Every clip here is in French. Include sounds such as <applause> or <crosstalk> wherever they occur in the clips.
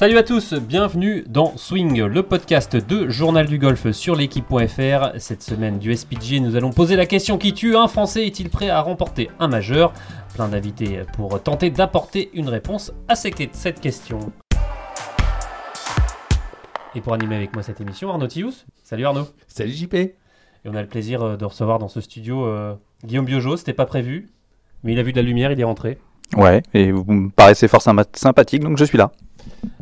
Salut à tous, bienvenue dans Swing, le podcast de Journal du Golf sur l'équipe.fr. Cette semaine du SPG, nous allons poser la question qui tue. Un Français est-il prêt à remporter un majeur? Plein d'invités pour tenter d'apporter une réponse à cette question. Et pour animer avec moi cette émission, Arnaud Tius. Salut Arnaud. Salut JP. Et on a le plaisir euh, de recevoir dans ce studio euh, Guillaume Biojo. C'était pas prévu, mais il a vu de la lumière, il est rentré. Ouais, et vous me paraissez fort sympathique, donc je suis là.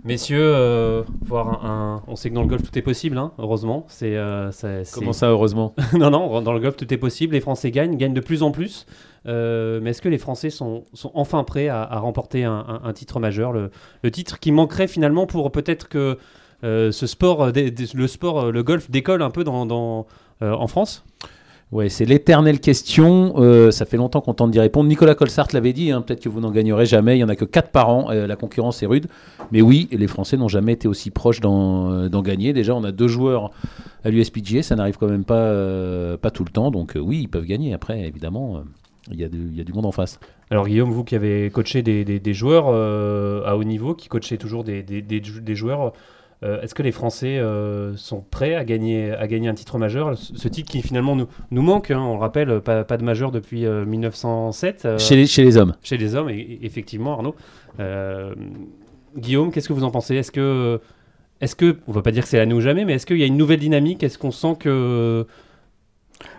Messieurs, euh, voir un, on sait que dans le golf tout est possible, hein, heureusement. C'est, Comment ça, heureusement <laughs> Non, non, dans le golf tout est possible. Les Français gagnent, gagnent de plus en plus. mais est-ce que les Français sont, sont enfin prêts à, remporter un, titre majeur le, le, titre qui manquerait finalement pour peut-être que euh, ce sport, euh, le sport, euh, le golf décolle un peu dans, en France? Ouais, c'est l'éternelle question. ça fait longtemps qu'on tente d'y répondre. Nicolas Colsart l'avait dit, hein, peut-être que vous n'en gagnerez jamais. Il n'y en a que 4 par an. la concurrence est rude. Mais oui, les Français n'ont jamais été aussi proches d'en gagner. Déjà, on a deux joueurs à l'USPGA. Ça n'arrive quand même pas, pas tout le temps. Donc oui, ils peuvent gagner. Après, évidemment, il y, a du, y, a du monde en face. Alors Guillaume, vous qui avez coaché des, des, joueurs à haut niveau, qui coachez toujours des, des joueurs euh, est-ce que les Français euh, sont prêts à gagner, à gagner un titre majeur? Ce titre qui finalement nous, nous manque, hein, on le rappelle, pas, pas, de majeur depuis 1907. Euh, chez, les, chez les hommes. Chez les hommes, et, effectivement, Arnaud. Guillaume, qu'est-ce que vous en pensez? Est-ce que, est-ce que, on va pas dire que c'est l'année ou jamais, mais est-ce qu'il y a une nouvelle dynamique? Est-ce qu'on sent que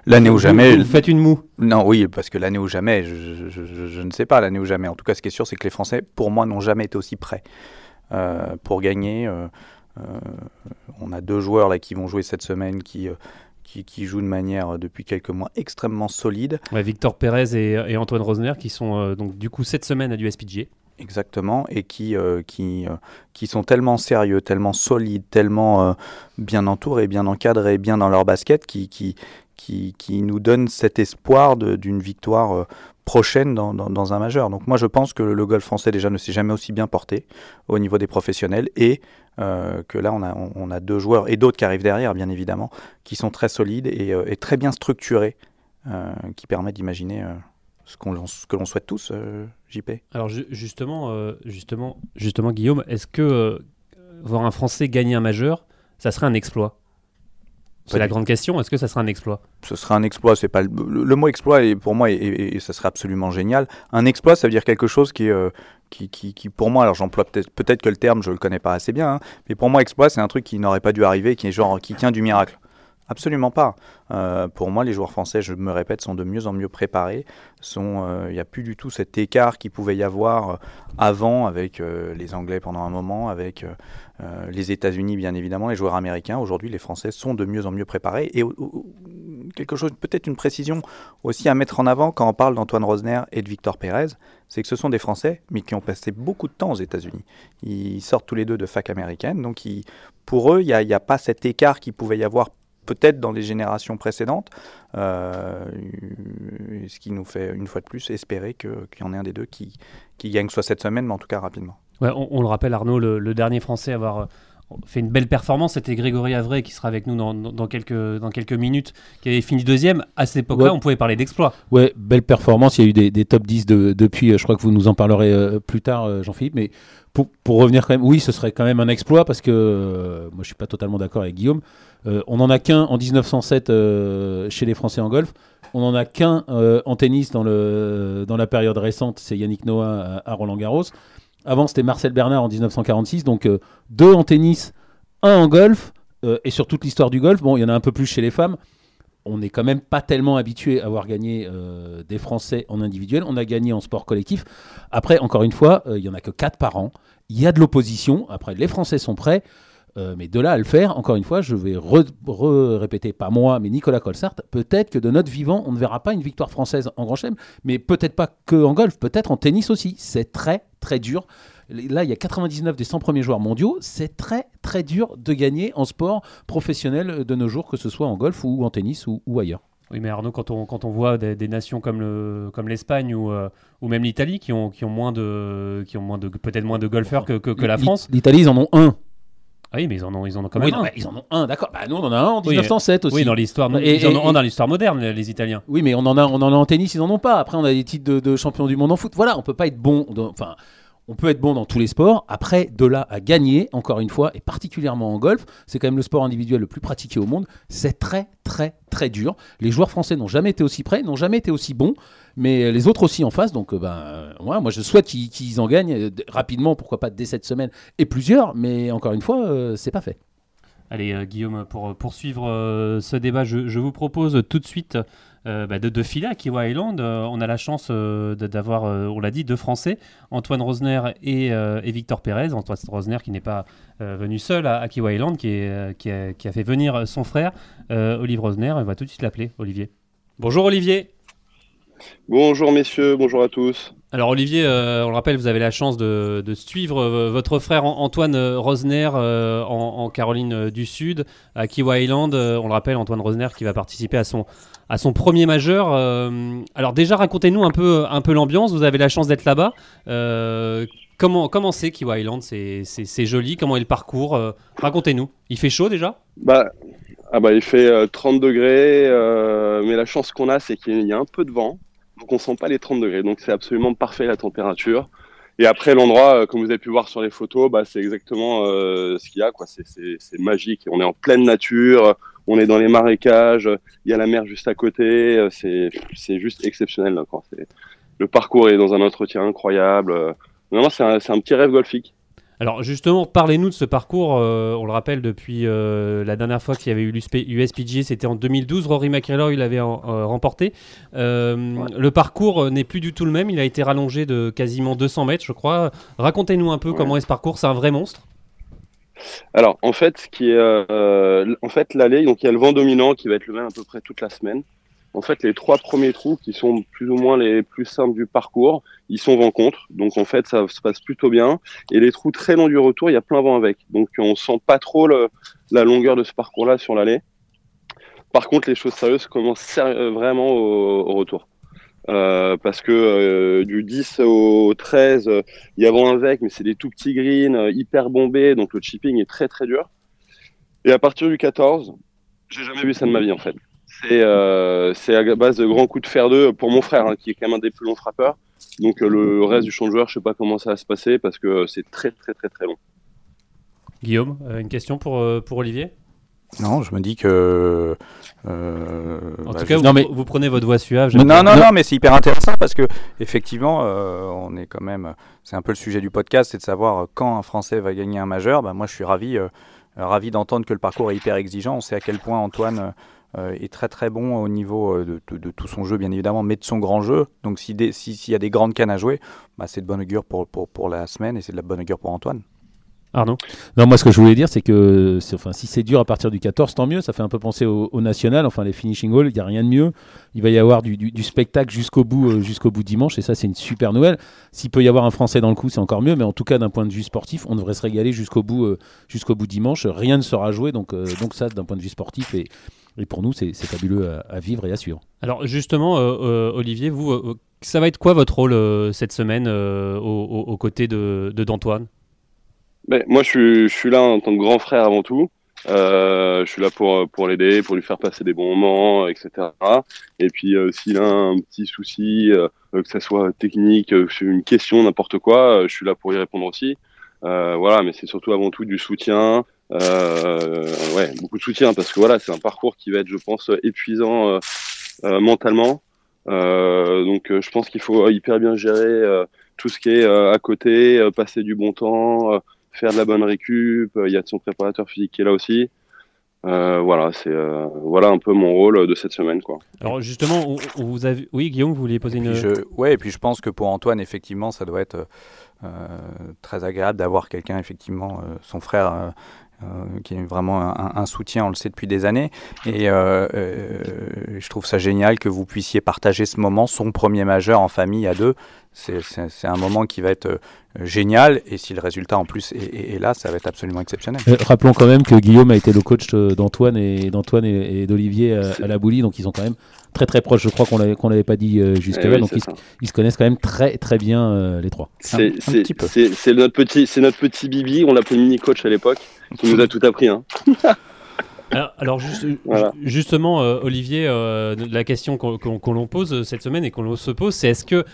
L'année ou jamais. Vous, faites une moue? Non, oui, parce que l'année ou jamais, je, je, je, ne sais pas l'année ou jamais. En tout cas, ce qui est sûr, c'est que les Français, pour moi, n'ont jamais été aussi prêts pour gagner. Euh, on a deux joueurs là qui vont jouer cette semaine qui euh, qui, jouent de manière euh, depuis quelques mois extrêmement solide. Victor Pérez et, Antoine Rosner qui sont donc du coup cette semaine à du SPGA. Exactement, et qui, qui, qui sont tellement sérieux, tellement solides, tellement bien entourés, bien encadrés, bien dans leur basket, qui, qui, qui, qui nous donnent cet espoir d'une victoire prochaine dans, dans, un majeur. Donc moi je pense que le golf français déjà ne s'est jamais aussi bien porté au niveau des professionnels et euh, que là, on a, on a, deux joueurs et d'autres qui arrivent derrière, bien évidemment, qui sont très solides et, euh, très bien structurés, euh, qui permettent d'imaginer ce, ce que l'on souhaite tous, JP. Alors justement, justement, justement, Guillaume, est-ce que voir un Français gagner un majeur, ça serait un exploit? C'est la grande question. Est-ce que ça sera un exploit? Ce sera un exploit. C'est pas le, mot exploit pour moi et, ça serait absolument génial. Un exploit, ça veut dire quelque chose qui, est qui, qui, pour moi, alors j'emploie peut-être peut que le terme, je le connais pas assez bien, hein, mais pour moi, exploit, c'est un truc qui n'aurait pas dû arriver, qui est genre qui tient du miracle. Absolument pas. Euh, pour moi, les joueurs français, je me répète, sont de mieux en mieux préparés. Euh, il n'y a plus du tout cet écart qu'il pouvait y avoir euh, avant avec les Anglais pendant un moment, avec les États-Unis, bien évidemment, les joueurs américains. Aujourd'hui, les Français sont de mieux en mieux préparés. Et quelque chose, peut-être une précision aussi à mettre en avant quand on parle d'Antoine Rosner et de Victor Pérez, c'est que ce sont des Français, mais qui ont passé beaucoup de temps aux États-Unis. Ils sortent tous les deux de fac américaine, donc pour eux, il n'y a, pas cet écart qu'il pouvait y avoir peut-être dans les générations précédentes, euh, ce qui nous fait une fois de plus espérer qu'il y en ait un des deux qui gagne soit cette semaine, mais en tout cas rapidement. Ouais, on, le rappelle, Arnaud, le, dernier Français à avoir fait une belle performance. C'était Grégory Avray qui sera avec nous dans, dans, quelques, dans quelques minutes, qui avait fini deuxième. À cette époque-là, on pouvait parler d'exploit. Ouais, belle performance. Il y a eu des, des top 10 de, depuis. Euh, je crois que vous nous en parlerez euh, plus tard, euh, Jean-Philippe. Mais pour, pour, revenir quand même, oui, ce serait quand même un exploit parce que moi, je suis pas totalement d'accord avec Guillaume. on n'en a qu'un en 1907 chez les Français en golf. On n'en a qu'un en tennis dans, le, dans la période récente. C'est Yannick Noah à Roland Garros. Avant, c'était Marcel Bernard en 1946. Donc, euh, deux en tennis, un en golf. Euh, et sur toute l'histoire du golf, bon, il y en a un peu plus chez les femmes. On n'est quand même pas tellement habitué à avoir gagné euh, des Français en individuel. On a gagné en sport collectif. Après, encore une fois, il n'y en a que quatre par an. Il y a de l'opposition. Après, les Français sont prêts. Mais de là à le faire, encore une fois, je vais répéter, pas moi, mais Nicolas Colsart, peut-être que de notre vivant, on ne verra pas une victoire française en Grand Chelem, mais peut-être pas que en golf, peut-être en tennis aussi. C'est très, très dur. Là, il y a 99 des 100 premiers joueurs mondiaux. C'est très, très dur de gagner en sport professionnel de nos jours, que ce soit en golf ou en tennis ou, ailleurs. Oui, mais Arnaud, quand on, quand on voit des, nations comme, le, comme l'Espagne ou, euh, ou même l'Italie qui ont, qui ont moins de, qui ont moins de, peut-être moins de golfeurs que, que, que la France. L'Italie, ils en ont un. Ah oui, mais ils en ont, ils en ont quand même un. ils en ont un, d'accord. Bah, nous, on en a un en 1907 aussi. Oui, dans l'histoire. Ils en ont un dans l'histoire moderne, les Italiens. Oui, mais on en a, on en a en tennis, ils en ont pas. Après, on a des titres de, de champion du monde en foot. Voilà, on peut pas être bon. Enfin, on peut être bon dans tous les sports. Après, de là à gagner, encore une fois, et particulièrement en golf, c'est quand même le sport individuel le plus pratiqué au monde. C'est très, très, très dur. Les joueurs français n'ont jamais été aussi prêts, n'ont jamais été aussi bons, mais les autres aussi en face. Donc, euh, ben, moi, je souhaite qu'ils en gagnent euh, rapidement, pourquoi pas dès cette semaine et plusieurs, mais encore une fois, euh, c'est pas fait. Allez, Guillaume, pour poursuivre ce débat, je, vous propose tout de suite euh, bah, de, de filer à Kiwa Island. Euh, on a la chance euh, d'avoir, on l'a dit, deux Français, Antoine Rosner et, Victor Pérez. Antoine Rosner qui n'est pas venu seul à, Kiwa Island, qui, qui, a, fait venir son frère, Olivier Rosner. On va tout de suite l'appeler, Olivier. Bonjour Olivier. Bonjour messieurs, bonjour à tous. Alors Olivier, on le rappelle, vous avez la chance de, suivre votre frère Antoine Rosner en, Caroline du Sud, à Kiwa Island. on le rappelle, Antoine Rosner qui va participer à son, à son premier majeur. Euh, alors déjà, racontez-nous un peu, un peu l'ambiance. Vous avez la chance d'être là-bas. Euh, comment comment c'est Kiwa Island? C'est joli. Comment est le parcours? Euh, Racontez-nous. Il fait chaud déjà? Bah, ah bah, Il fait 30 degrés. mais la chance qu'on a, c'est qu'il y a un peu de vent. Donc on sent pas les 30 degrés. Donc c'est absolument parfait la température. Et après, l'endroit, comme vous avez pu voir sur les photos, bah, c'est exactement ce qu'il y a. C'est magique. On est en pleine nature on est dans les marécages, il y a la mer juste à côté, euh, c'est juste exceptionnel. le parcours est dans un entretien incroyable. Non, c'est un, petit rêve golfique. Alors justement, parlez-nous de ce parcours. Euh, on le rappelle depuis euh, la dernière fois qu'il y avait eu l'USPGA, c'était en 2012. Rory McIlroy l'avait remporté. Le parcours n'est plus du tout le même. Il a été rallongé de quasiment 200 mètres, je crois. Racontez-nous un peu comment est ce parcours. C'est un vrai monstre. Alors, en fait, ce qui est, euh, en fait, l'allée, donc il y a le vent dominant qui va être le même à peu près toute la semaine. En fait, les trois premiers trous, qui sont plus ou moins les plus simples du parcours, ils sont vent contre. Donc, en fait, ça se passe plutôt bien. Et les trous très longs du retour, il y a plein vent avec. Donc, on sent pas trop la longueur de ce parcours-là sur l'allée. Par contre, les choses sérieuses commencent vraiment au retour. Euh, parce que euh, du 10 au 13, euh, il y a un avec, mais c'est des tout petits greens, hyper bombés, donc le chipping est très très dur. Et à partir du 14, j'ai jamais vu ça de ma vie en fait. C'est à base de grands coups de fer 2 pour mon frère, hein, qui est quand même un des plus longs frappeurs. Donc le reste du champ de joueur, je sais pas comment ça va se passer parce que c'est très très très très long. Guillaume, une question pour, pour Olivier? Non, je me dis que. Euh, en bah, tout cas, vous, mais... vous, prenez votre voix suave. Non, non, non, mais c'est hyper intéressant parce que effectivement, euh, on est quand même. C'est un peu le sujet du podcast, c'est de savoir quand un Français va gagner un majeur. Bah, moi, je suis ravi, euh, ravi d'entendre que le parcours est hyper exigeant. On sait à quel point Antoine est très très bon au niveau de, tout son jeu, bien évidemment, mais de son grand jeu. Donc, s'il si, y a des grandes cannes à jouer, bah, c'est de bonne augure pour, la semaine et c'est de la bonne augure pour Antoine. Arnaud? Non, moi ce que je voulais dire, c'est que enfin, si c'est dur à partir du 14, tant mieux. Ça fait un peu penser au, national, enfin les finishing halls, il n'y a rien de mieux. Il va y avoir du, spectacle jusqu'au bout, euh, jusqu'au bout dimanche, et ça c'est une super nouvelle. S'il peut y avoir un Français dans le coup, c'est encore mieux, mais en tout cas d'un point de vue sportif, on devrait se régaler jusqu'au bout, euh, jusqu'au bout dimanche. Rien ne sera joué, donc, euh, donc ça d'un point de vue sportif et, et pour nous c'est fabuleux à, vivre et à suivre. Alors justement, Olivier, vous, ça va être quoi votre rôle cette semaine aux, côtés de d'Antoine? Ben, moi, je suis, je suis là en tant que grand frère avant tout. Euh, je suis là pour pour l'aider, pour lui faire passer des bons moments, etc. Et puis euh, s'il a un petit souci, euh, que ça soit technique, euh, une question, n'importe quoi, je suis là pour y répondre aussi. voilà, mais c'est surtout avant tout du soutien. Ouais, beaucoup de soutien parce que voilà, c'est un parcours qui va être, je pense, épuisant mentalement. donc, je pense qu'il faut hyper bien gérer tout ce qui est à côté, passer du bon temps faire de la bonne récup. Il y a son préparateur physique qui est là aussi. Euh, voilà, c'est euh, voilà un peu mon rôle de cette semaine, quoi. Alors justement, vous avez, oui, Guillaume, vous vouliez poser une. Je... Ouais, et puis je pense que pour Antoine, effectivement, ça doit être euh, très agréable d'avoir quelqu'un, effectivement, son frère. Qui est vraiment un, soutien, on le sait depuis des années. Et je trouve ça génial que vous puissiez partager ce moment, son premier majeur en famille à deux c'est un moment qui va être euh, génial et si le résultat en plus est, là, ça va être absolument exceptionnel. Euh, rappelons quand même que Guillaume a été le coach d'Antoine et d'Antoine et, d'Olivier à, la Boulie, donc ils sont quand même très très proches. Je crois qu'on l'avait qu'on l'avait pas dit euh, jusque-là, eh donc ils, se connaissent quand même très très bien les trois. C'est notre petit c'est notre petit Bibi, on l'appelait mini coach à l'époque, qui nous a tout appris. Hein. <laughs> Alors, justement, euh, Olivier, euh, la question qu'on l'on pose cette semaine et qu'on se pose, c'est est-ce que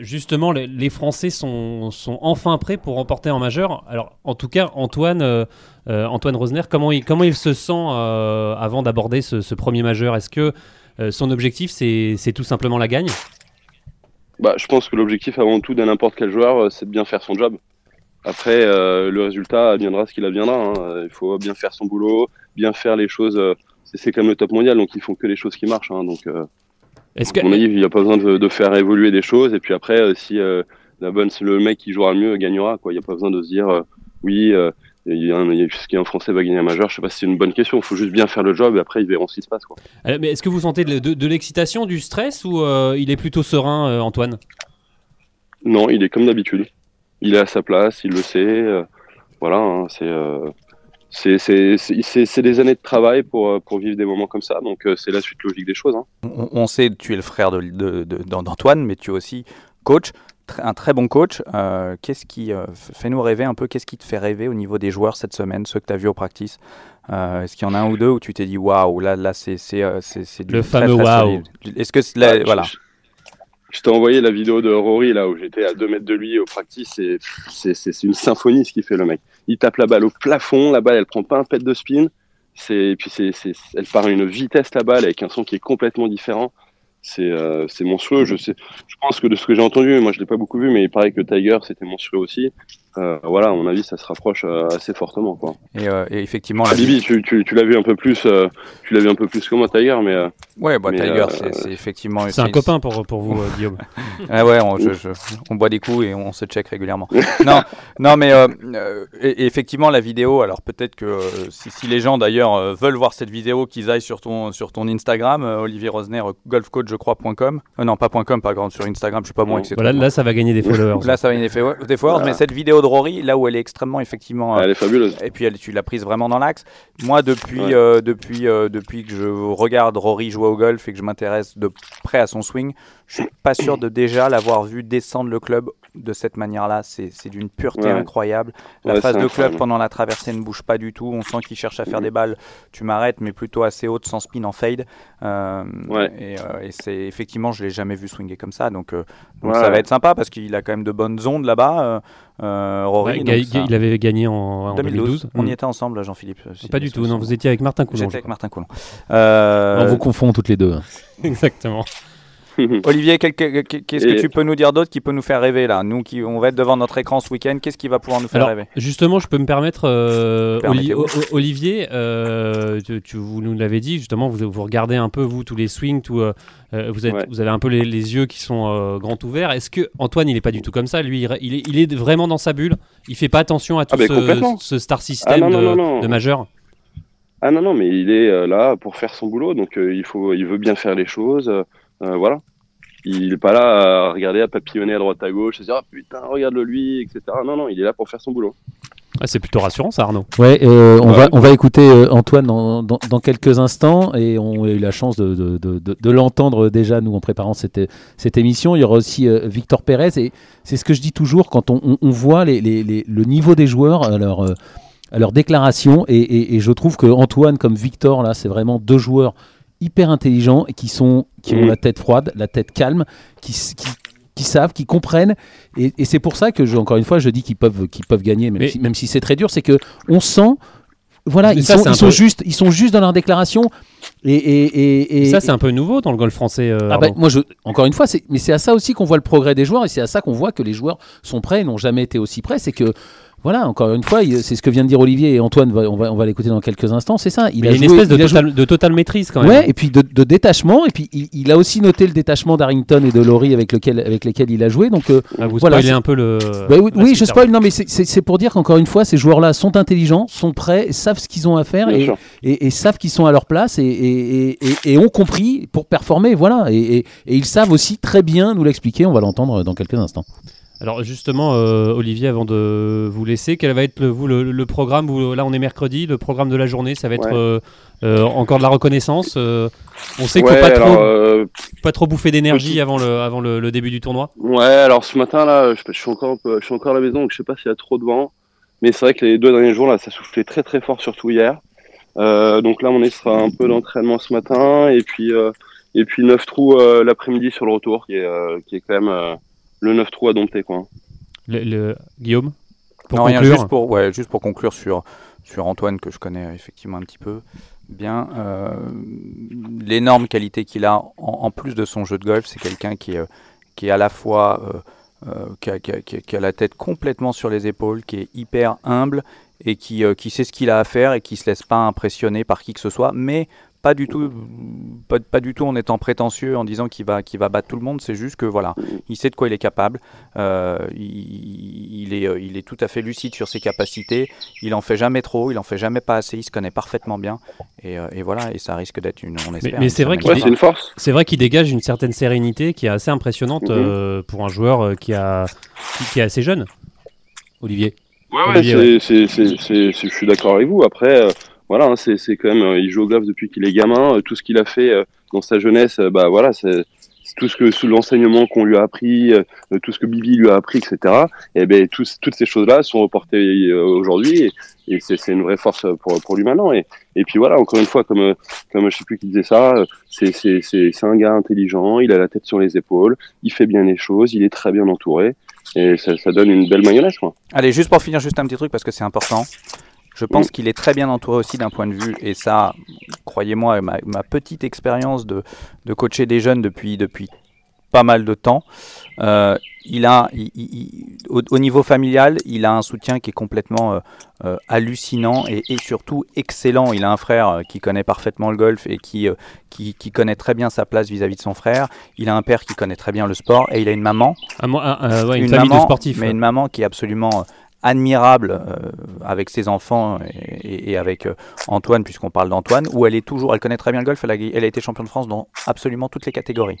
justement les, Français sont, enfin prêts pour remporter en majeur? Alors, en tout cas, Antoine, Antoine Rosner, comment il, comment il se sent avant d'aborder ce, premier majeur? Est-ce que son objectif, c'est tout simplement la gagne bah, Je pense que l'objectif avant tout de n'importe quel joueur, c'est de bien faire son job. Après, euh, le résultat viendra ce qu'il adviendra. Hein. Il faut bien faire son boulot, bien faire les choses. Euh, c'est comme le top mondial, donc ils font que les choses qui marchent. Hein. Donc, euh, est-ce que... à mon avis, il n'y a pas besoin de, de, faire évoluer des choses. Et puis après, euh, si la bonne, le mec qui jouera le mieux gagnera, quoi. Il n'y a pas besoin de se dire, oui, il y a un, un Français va gagner un majeur. Je sais pas si c'est une bonne question. Il faut juste bien faire le job et après ils verront ce qui se passe. Quoi. mais est-ce que vous sentez de, de, de l'excitation, du stress ou il est plutôt serein, Antoine? Non, il est comme d'habitude il est à sa place, il le sait. Euh, voilà, hein, euh, c'est c'est des années de travail pour, euh, pour vivre des moments comme ça, donc c'est la suite logique des choses. Hein. On, sait que tu es le frère d'Antoine, de, mais tu es aussi coach, un très bon coach. qu'est-ce qui fait nous rêver un peu Qu'est-ce qui te fait rêver au niveau des joueurs cette semaine, ceux que tu as vus au practice? Est-ce qu'il y en a un ou deux où tu t'es dit waouh, là, là c'est du le fameux waouh Est-ce que là, voilà je t'ai envoyé la vidéo de Rory là où j'étais à 2 mètres de lui au practice et c'est une symphonie ce qu'il fait le mec. Il tape la balle au plafond, la balle elle prend pas un pet de spin, c'est puis c'est elle part à une vitesse la balle avec un son qui est complètement différent. C'est euh, monstrueux. Je sais, je pense que de ce que j'ai entendu, moi je l'ai pas beaucoup vu, mais il paraît que Tiger c'était monstrueux aussi. Euh, voilà, à mon avis, ça se rapproche euh, assez fortement. Quoi. Et, euh, et effectivement, la... Bibi, tu, tu, tu l'as vu un peu plus, tu l'as vu un peu plus que moi, Tiger, mais. ouais, bah, Tiger, c'est effectivement. C'est un copain pour, pour vous, Guillaume. <laughs> ah ouais, on, je, je, on, boit des coups et on se check régulièrement. <laughs> non, non, mais et, effectivement, la vidéo. Alors peut-être que si, si, les gens d'ailleurs veulent voir cette vidéo, qu'ils aillent sur ton sur ton Instagram, Olivier Rosner, golfcoach, je non, pas .com, pas grand sur Instagram. Je suis pas bon avec Voilà, là, ça va gagner des <laughs> followers. là, ça va gagner des, des followers, mais cette vidéo Rory, là où elle est extrêmement effectivement. elle est fabuleuse. Et puis elle, tu l'as prise vraiment dans l'axe. Moi, depuis, euh, depuis, euh, depuis que je regarde Rory jouer au golf et que je m'intéresse de près à son swing, je suis pas sûr de déjà l'avoir vu descendre le club de cette manière-là. C'est d'une pureté incroyable. La phase de club pendant la traversée ne bouge pas du tout. On sent qu'il cherche à faire des balles. Tu m'arrêtes, mais plutôt assez haute, sans spin en fade. Euh, et, et c'est effectivement, je l'ai jamais vu swinger comme ça. Donc, donc ça va être sympa parce qu'il a quand même de bonnes ondes là-bas. Euh, Rory, il avait gagné en, 2012. On y mm. était ensemble, Jean-Philippe. pas du tout, non, vous étiez avec Martin Coulon. J'étais avec Martin Coulon. Euh... On vous confond toutes les deux. <laughs> Exactement. <laughs> Olivier, qu'est-ce que tu peux nous dire d'autre qui peut nous faire rêver là? Nous qui on va être devant notre écran ce week-end, qu'est-ce qui va pouvoir nous faire rêver? Justement, je peux me permettre, euh, Olivier, euh, tu, vous nous l'avez dit, justement, vous, vous, regardez un peu vous tous les swings, tout, euh, vous, êtes, vous avez un peu les, yeux qui sont grands ouverts. Est-ce que Antoine, il est pas du tout comme ça? Lui, il est, il est vraiment dans sa bulle. Il fait pas attention à tout ah, ce, star system ah, de, majeur. Ah non non, mais il est là pour faire son boulot, donc il faut, il veut bien faire les choses. Euh, voilà. Il n'est pas là à regarder, à papillonner à droite à gauche, à se dire ah, putain, regarde-le lui, etc. Non, non, il est là pour faire son boulot. c'est plutôt rassurant ça Arnaud. Ouais, euh, on, va, on va écouter euh, Antoine dans, dans, quelques instants et on a eu la chance de, de, de, de l'entendre déjà nous en préparant cette, cette émission. Il y aura aussi Victor Pérez et c'est ce que je dis toujours quand on, on, voit les, les, les, le niveau des joueurs à leur, à leur déclaration et, et, et, je trouve que Antoine comme Victor là c'est vraiment deux joueurs hyper intelligents et qui, sont, qui ont la tête froide, la tête calme, qui, qui, savent, qui comprennent. Et, c'est pour ça que, je, encore une fois, je dis qu'ils peuvent, qu'ils peuvent gagner, même si, même si c'est très dur, c'est que on sent. Voilà, ils, sont, ils, sont juste, ils sont juste dans leur déclaration. Et, et, et ça, c'est un peu nouveau dans le golf français. Euh, ah bah, moi, je, encore une fois, mais c'est à ça aussi qu'on voit le progrès des joueurs et c'est à ça qu'on voit que les joueurs sont prêts et n'ont jamais été aussi prêts. C'est que voilà, encore une fois, c'est ce que vient de dire Olivier et Antoine, on va, on va l'écouter dans quelques instants, c'est ça. Il a, une espèce de, total, de, totale maîtrise quand même. Ouais, et puis de, détachement, et puis il, a aussi noté le détachement d'Harrington et de Laurie avec, lequel, avec lesquels il a joué. Donc, euh, ah, vous voilà, un peu le. Bah oui, je spoil, non, mais c'est pour dire qu'encore une fois, ces joueurs-là sont intelligents, sont prêts, savent ce qu'ils ont à faire et, et, savent qu'ils sont à leur place et, et, ont compris pour performer. Voilà, et, ils savent aussi très bien nous l'expliquer, on va l'entendre dans quelques instants. Alors justement, euh, Olivier, avant de vous laisser, quel va être le, vous, le, programme Là, on est mercredi. Le programme de la journée, ça va être euh, euh, encore de la reconnaissance. on sait qu'il ne faut pas, trop, pas trop bouffer d'énergie avant, le, avant le, début du tournoi. Ouais, alors ce matin là, je, suis encore, je suis encore à la maison, donc je sais pas s'il y a trop de vent. Mais c'est vrai que les deux derniers jours là, ça soufflait très très fort, surtout hier. donc là, on est sera un peu d'entraînement ce matin et puis et puis 9 trous l'après-midi sur le retour, qui est qui est quand même le 9 trous à dompter quoi. Le, Guillaume. Pour non, rien, juste pour ouais, juste pour conclure sur sur Antoine que je connais effectivement un petit peu bien. L'énorme qualité qu'il a en, plus de son jeu de golf, c'est quelqu'un qui est qui est à la fois euh, qui, a, qui, a, la tête complètement sur les épaules, qui est hyper humble et qui, euh, qui sait ce qu'il a à faire et qui se laisse pas impressionner par qui que ce soit, mais pas du tout, pas, pas, du tout en étant prétentieux, en disant qu'il va, qu'il va battre tout le monde. C'est juste que voilà, il sait de quoi il est capable. Euh, il, est, il est tout à fait lucide sur ses capacités. Il en fait jamais trop, il en fait jamais pas assez. Il se connaît parfaitement bien. Et, euh, et voilà, et ça risque d'être une, on espère. Mais, c'est vrai qu'il une force. C'est vrai qu'il dégage une certaine sérénité qui est assez impressionnante mhm. euh, pour un joueur qui a, qui, est assez jeune. Olivier. Ouais, ouais, je suis d'accord avec vous. Après voilà, hein, c'est quand même, euh, il joue au golf depuis qu'il est gamin. Euh, tout ce qu'il a fait euh, dans sa jeunesse, bah voilà, c'est tout ce que sous l'enseignement qu'on lui a appris, tout ce que Bibi lui a appris, etc. Et ben toutes ces choses-là sont reportées aujourd'hui et, c'est une vraie force pour, pour lui maintenant. Et, et puis voilà, encore une fois, comme comme je sais plus qui disait ça, c'est c'est un gars intelligent, il a la tête sur les épaules, il fait bien les choses, il est très bien entouré et ça, ça donne une belle mayonnaise quoi. Allez, juste pour finir, juste un petit truc parce que c'est important. Je pense qu'il est très bien entouré aussi d'un point de vue, et ça, croyez-moi, ma, ma, petite expérience de, de, coacher des jeunes depuis, depuis pas mal de temps, euh, il a, au, niveau familial, il a un soutien qui est complètement euh, euh, hallucinant et, et, surtout excellent. Il a un frère qui connaît parfaitement le golf et qui, qui, qui, connaît très bien sa place vis-à-vis de son frère. Il a un père qui connaît très bien le sport et il a une maman, ah, ouais, une, famille maman, de sportifs, mais une maman qui est absolument admirable euh, avec ses enfants et, avec euh, Antoine, puisqu'on parle d'Antoine, où elle est toujours, elle connaît très bien le golf, elle a, elle a été championne de France dans absolument toutes les catégories.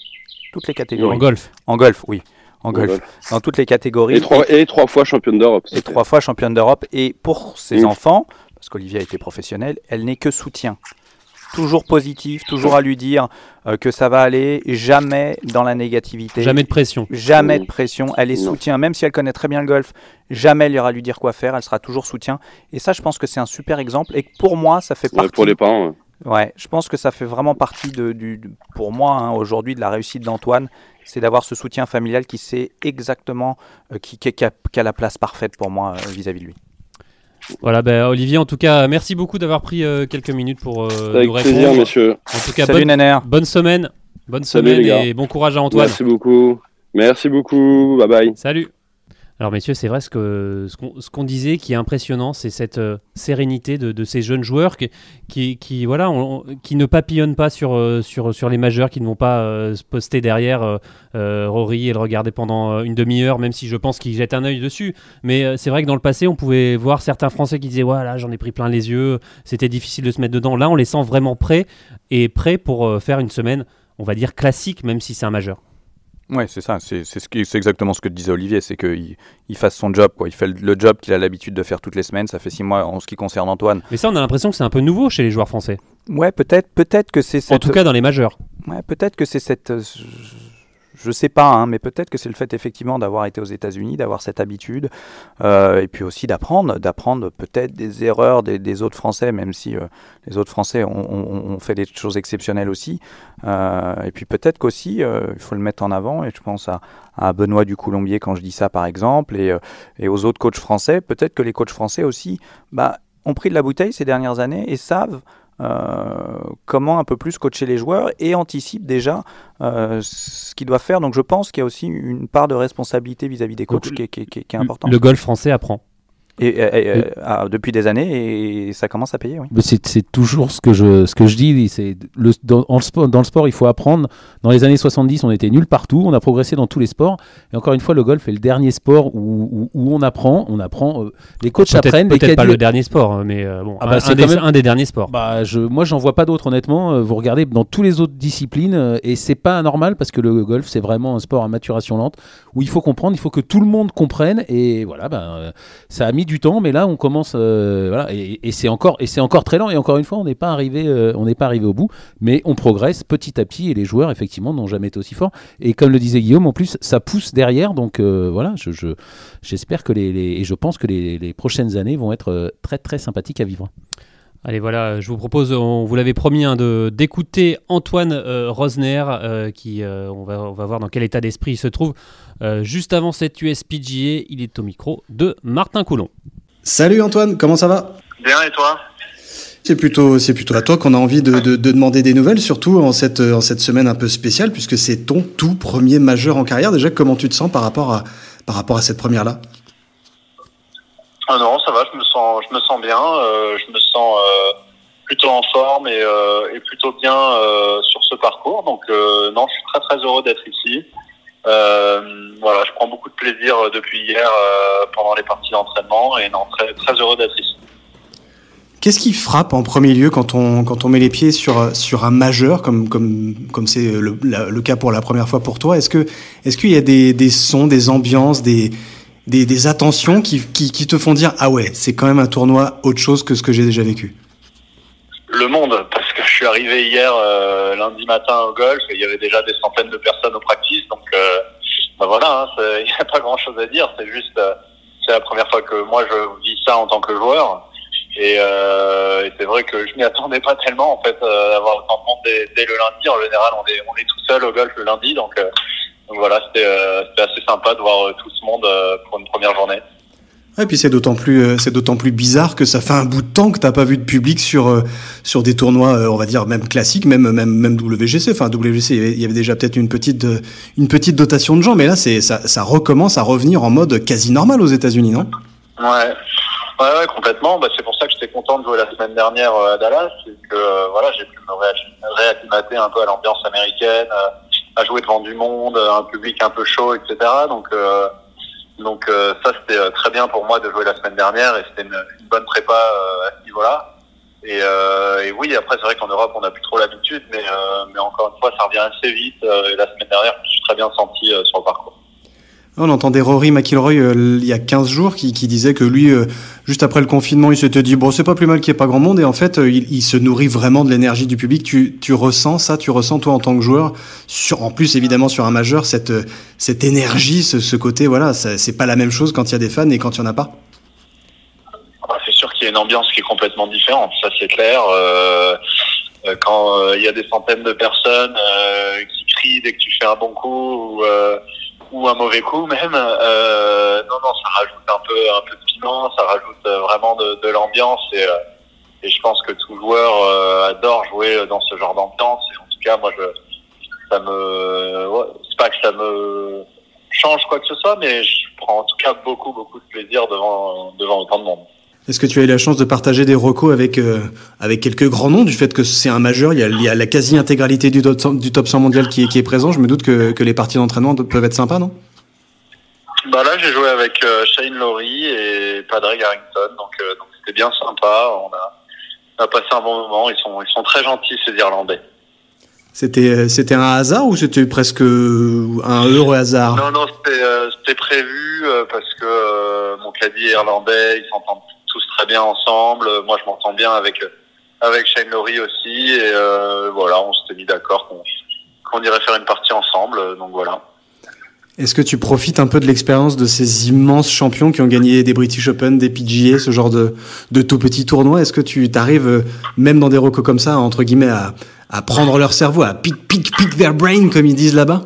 Toutes les catégories. En golf En golf, oui. En, golf. Dans toutes les catégories. Et trois, et trois fois championne d'Europe. Et trois fois championne d'Europe. Et pour ses enfants, parce qu'Olivier a été professionnel, elle n'est que soutien toujours positif, toujours à lui dire euh, que ça va aller, jamais dans la négativité. Jamais de pression. Jamais de pression. Elle est soutien, même si elle connaît très bien le golf, jamais elle ira lui dire quoi faire, elle sera toujours soutien. Et ça, je pense que c'est un super exemple. Et pour moi, ça fait partie. pour les parents. Ouais. je pense que ça fait vraiment partie de, du, pour moi hein, aujourd'hui de la réussite d'Antoine, c'est d'avoir ce soutien familial qui sait exactement, euh, qui, qui, a, la place parfaite pour moi euh, vis-à-vis -vis de lui. Voilà, ben, Olivier, en tout cas, merci beaucoup d'avoir pris euh, quelques minutes pour euh, Avec nous répondre. Plaisir, messieurs. En tout cas, bonne, bonne, semaine, bonne semaine et bon courage à Antoine. Merci beaucoup. Merci beaucoup. Bye bye. Salut. Alors messieurs, c'est vrai ce qu'on ce disait qui est impressionnant, c'est cette euh, sérénité de, ces jeunes joueurs qui, ne papillonnent pas sur, euh, sur les majeurs, qui ne vont pas euh, se poster derrière Rory et le regarder pendant une demi-heure, même si je pense qu'ils jettent un œil dessus. Mais c'est vrai que dans le passé, on pouvait voir certains Français qui disaient voilà, j'en ai pris plein les yeux, c'était difficile de se mettre dedans. Là, on les sent vraiment prêts et prêts pour faire une semaine, on va dire classique, même si c'est un majeur. Ouais, c'est ça. C'est ce exactement ce que disait Olivier, c'est qu'il il fasse son job. Quoi. Il fait le, job qu'il a l'habitude de faire toutes les semaines. Ça fait six mois en ce qui concerne Antoine. Mais ça, on a l'impression que c'est un peu nouveau chez les joueurs français. Ouais, peut-être, peut-être que c'est. En tout cas, dans les majeurs. Ouais, peut-être que c'est cette. Je sais pas, hein, mais peut-être que c'est le fait effectivement d'avoir été aux États-Unis, d'avoir cette habitude, euh, et puis aussi d'apprendre, d'apprendre peut-être des erreurs des, autres Français, même si euh, les autres Français ont, fait des choses exceptionnelles aussi. Euh, et puis peut-être qu'aussi, il faut le mettre en avant, et je pense à, Benoît du Coulombier quand je dis ça par exemple, et, aux autres coachs français, peut-être que les coachs français aussi bah, ont pris de la bouteille ces dernières années et savent comment un peu plus coacher les joueurs et anticipe déjà euh, ce qu'ils doivent faire. Donc je pense qu'il y a aussi une part de responsabilité vis-à-vis des coachs qui, qui, qui, est importante. Le golf français apprend. Et, euh, depuis des années et ça commence à payer. Oui. C'est toujours ce que je, ce que je dis. C'est le, dans, le sport, dans le sport, il faut apprendre. Dans les années 70, on était nul partout. On a progressé dans tous les sports. Et encore une fois, le golf est le dernier sport où, où, on apprend. On apprend. Euh, les coachs apprennent. Peut-être pas le dernier sport, mais euh, bon, ah bah, un, des, un, des, derniers sports. Bah, je, moi, j'en vois pas d'autres honnêtement. Vous regardez dans tous les autres disciplines et c'est pas anormal parce que le golf, c'est vraiment un sport à maturation lente où il faut comprendre. Il faut que tout le monde comprenne. Et voilà, ben, ça a mis du temps, mais là on commence, euh, voilà, et, c'est encore, et c'est encore très lent. Et encore une fois, on n'est pas arrivé, euh, on n'est pas arrivé au bout, mais on progresse petit à petit. Et les joueurs, effectivement, n'ont jamais été aussi forts. Et comme le disait Guillaume, en plus, ça pousse derrière. Donc euh, voilà, je, j'espère que les, et je pense que les, prochaines années vont être très très sympathiques à vivre. Allez, voilà, je vous propose, on vous l'avait promis, hein, de, d'écouter Antoine Rosner, qui, on, va, on va voir dans quel état d'esprit il se trouve. Euh, juste avant cette USPGA, il est au micro de Martin Coulon. Salut Antoine, comment ça va? Bien et toi? C'est plutôt, c'est plutôt à toi qu'on a envie de, de- de demander des nouvelles, surtout en cette, en cette semaine un peu spéciale, puisque c'est ton tout premier majeur en carrière. Déjà, comment tu te sens par rapport à, par rapport à cette première-là? Ah Non, ça va, je me sens, je me sens bien, euh, je me sens euh, plutôt en forme et, euh, et plutôt bien euh, sur ce parcours. Donc euh, non, je suis très très heureux d'être ici. Euh, voilà, je prends beaucoup de plaisir euh, depuis hier euh, pendant les parties d'entraînement et non, très très heureux d'être ici. Qu'est-ce qui frappe en premier lieu quand on, quand on met les pieds sur, sur un majeur, comme comme comme c'est le, la- le cas pour la première fois pour toi? Est-ce qu'il y a des, des sons, des ambiances, des, des, des attentions qui, qui, qui te font dire ah ouais, c'est quand même un tournoi autre chose que ce que j'ai déjà vécu? Le monde, parce je suis arrivé hier euh, lundi matin au golf et il y avait déjà des centaines de personnes au practice, donc euh, bah voilà, hein, <laughs> il n'y a pas grand chose à dire, c'est juste, euh, c'est la première fois que moi je vis ça en tant que joueur. Et, euh, et c'est vrai que je m'y attendais pas tellement en fait euh, d'avoir autant de monde dès, le lundi. En général, on est on est tout seul au golf le lundi, donc, euh, donc voilà, c'était assez sympa de voir tout ce monde pour une première journée. Ouais, puis c'est d'autant plus, euh, c'est d'autant plus bizarre que ça fait un bout de temps que t'as pas vu de public sur euh, sur des tournois, euh, on va dire même classiques, même même même WGC. Enfin WGC, il y avait- déjà peut-être une petite une petite dotation de gens, mais là c'est ça, ça recommence à revenir en mode quasi normal aux États-Unis, non? Ouais. Ouais, ouais, complètement. Bah, c'est pour ça que j'étais content de jouer la semaine dernière à Dallas, c'est que euh, voilà, j'ai pu me réac- réacclimater un peu à l'ambiance américaine, à jouer devant du monde, un public un peu chaud, etc. Donc, euh, donc euh, ça c'était euh, très bien pour moi de jouer la semaine dernière et c'était une, bonne prépa euh, à ce niveau-là. Et, oui, après c'est vrai qu'en Europe on n'a plus trop l'habitude, mais, encore une fois ça revient assez vite. et la semaine dernière, je me suis très bien senti sur le parcours. On entendait Rory McIlroy il y a 15 jours qui, disait que lui, juste après le confinement, il s'était dit bon c'est pas plus mal qu'il n'y ait pas grand monde et en fait euh, il, se nourrit vraiment de l'énergie du public. Tu, tu ressens ça, tu ressens toi en tant que joueur, sur, en plus évidemment sur un majeur cette euh, cette énergie, ce, ce côté voilà, c'est pas la même chose quand il y a des fans et quand il y en a pas. Ah, C'est sûr qu'il y a une ambiance qui est complètement différente, ça c'est clair. Euh, euh, quand il y a des centaines de personnes euh, qui crient dès que tu fais un bon coup ou, ou un mauvais coup même, euh, non non, ça rajoute un peu un peu de piment, ça rajoute euh, vraiment de, de l'ambiance et, euh, et je pense que tout joueur euh, adore jouer dans ce genre d'ambiance en tout cas moi je ça me ouais, c'est pas que ça me change quoi que ce soit mais je prends en tout cas beaucoup beaucoup de plaisir devant devant autant de monde. Est-ce que tu as eu la chance de partager des recos avec euh, avec quelques grands noms du fait que c'est un majeur, il y a, il y a la quasi-intégralité du, top 100 du top 100 mondial qui est, qui est présent. Je me doute que, que les parties d'entraînement peuvent être sympas, non? Bah là, j'ai joué avec euh, Shane Laurie et Padre Garrington, donc euh, donc c'était bien sympa. On a, on a passé un bon moment. Ils sont ils sont très gentils ces Irlandais. C'était euh, c'était un hasard ou c'était presque euh, un heureux hasard? Non non, c'était euh, prévu parce que euh, mon caddie est irlandais. Ils s'entendent tous très bien ensemble. Moi, je m'entends bien avec avec Shane Laurie aussi. Et euh, voilà, on s'était mis d'accord qu'on qu'on irait faire une partie ensemble. Donc voilà. Est-ce que tu profites un peu de l'expérience de ces immenses champions qui ont gagné des British Open, des PGA, ce genre de, de tout petits tournois? Est-ce que tu t'arrives, euh, même dans des recos comme ça, entre guillemets, à, à prendre leur cerveau, à pick, pick, pick their brain, comme ils disent là-bas?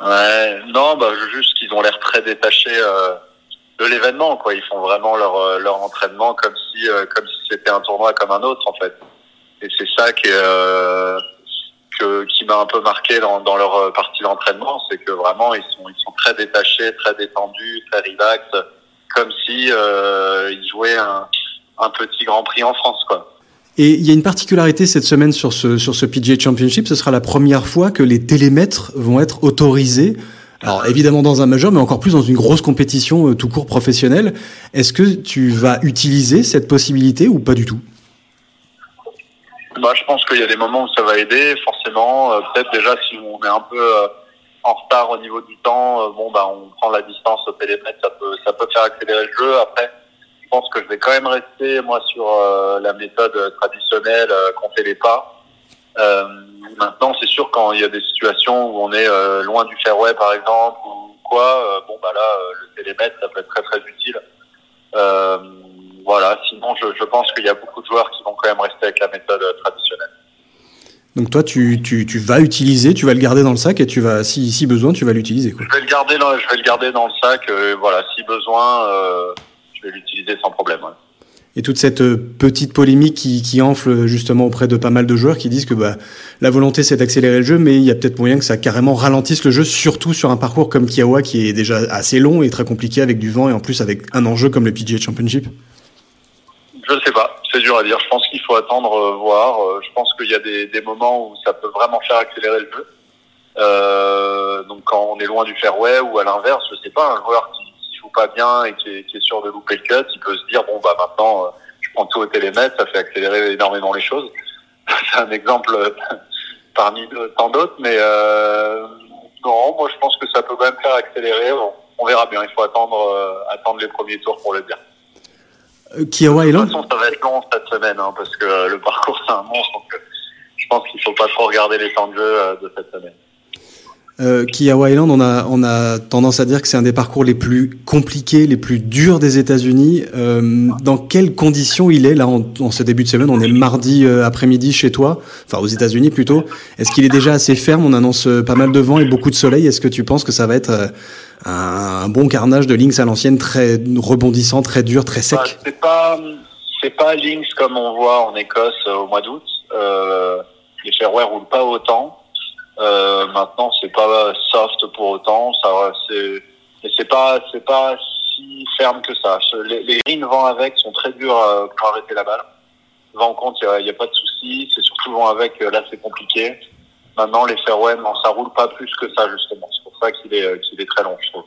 Ouais, non, bah juste qu'ils ont l'air très détachés euh, de l'événement, quoi. Ils font vraiment leur euh, leur entraînement comme si euh, comme si c'était un tournoi comme un autre, en fait. Et c'est ça qui est, euh, que qui m'a un peu marqué dans dans leur partie d'entraînement, c'est que vraiment ils sont ils sont très détachés, très détendus, très relax, comme si euh, ils jouaient un un petit Grand Prix en France, quoi. Et il y a une particularité cette semaine sur ce, sur ce PGA Championship, ce sera la première fois que les télémètres vont être autorisés. Alors évidemment dans un majeur, mais encore plus dans une grosse compétition euh, tout court professionnelle. Est-ce que tu vas utiliser cette possibilité ou pas du tout? Bah, je pense qu'il y a des moments où ça va aider, forcément. Euh, Peut-être déjà si on est un peu euh, en retard au niveau du temps, bon bah on prend la distance au télémètre, ça peut ça peut faire accélérer le jeu. Après, je pense que je vais quand même rester moi sur la méthode traditionnelle, compter les pas. Euh, maintenant, c'est sûr quand il y a des situations où on est euh, loin du fairway par exemple ou quoi, euh, bon bah là euh, le télémètre ça peut être très très utile. Euh, voilà, sinon je, je pense qu'il y a beaucoup de joueurs qui vont quand même rester avec la méthode traditionnelle. Donc toi, tu, tu, tu vas utiliser, tu vas le garder dans le sac et tu vas, si, si besoin, tu vas l'utiliser. quoi. Je vais le garder, dans, je vais le garder dans le sac. euh, voilà, si besoin, euh, je vais l'utiliser sans problème. ouais. Et toute cette euh, petite polémique qui, qui enfle justement auprès de pas mal de joueurs qui disent que bah, la volonté c'est d'accélérer le jeu, mais il y a peut-être moyen que ça carrément ralentisse le jeu, surtout sur un parcours comme Kiawa qui est déjà assez long et très compliqué avec du vent et en plus avec un enjeu comme le PGA Championship. Je sais pas, c'est dur à dire. Je pense qu'il faut attendre, euh, voir. Euh, je pense qu'il y a des, moments où ça peut vraiment faire accélérer le jeu. Donc quand on est loin du fairway ou à l'inverse, je sais pas, un joueur qui, pas bien et qui est, qui est sûr de louper le cut, il peut se dire bon bah maintenant euh, je prends tout au télémètre, ça fait accélérer énormément les choses. <laughs> c'est un exemple euh, parmi tant d'autres, mais euh, non, moi je pense que ça peut quand même faire accélérer. On, on verra bien. Il faut attendre, euh, attendre les premiers tours pour le dire. Euh, Kiawa De toute façon, ça va être long cette semaine, hein, parce que euh, le parcours c'est un monstre. Donc, euh, je pense qu'il faut pas trop regarder les temps de jeu euh, de cette semaine. Euh, Island, on a, on a tendance à dire que c'est un des parcours les plus compliqués, les plus durs des États-Unis. Euh, dans quelles conditions il est là en, en ce début de semaine? On est mardi euh, après-midi chez toi, enfin aux États-Unis plutôt. Est-ce qu'il est déjà assez ferme? On annonce euh, pas mal de vent et beaucoup de soleil. Est-ce que tu penses que ça va être euh, un, bon carnage de links à l'ancienne, très rebondissant, très dur, très sec? Bah, c'est pas c'est pas links comme on voit en Écosse au mois d'août. Euh, les fairways roulent pas autant. Euh, maintenant, c'est pas soft pour autant. Ça, c'est c'est pas c'est pas si ferme que ça. Les, les greens vent avec sont très durs euh, pour arrêter la balle. Vent compte, il y a, a pas de souci. C'est surtout vent avec. euh, Là, c'est compliqué. Maintenant, les fairways, non, ça roule pas plus que ça justement. C'est pour ça qu'il est qu'il est très long, je trouve.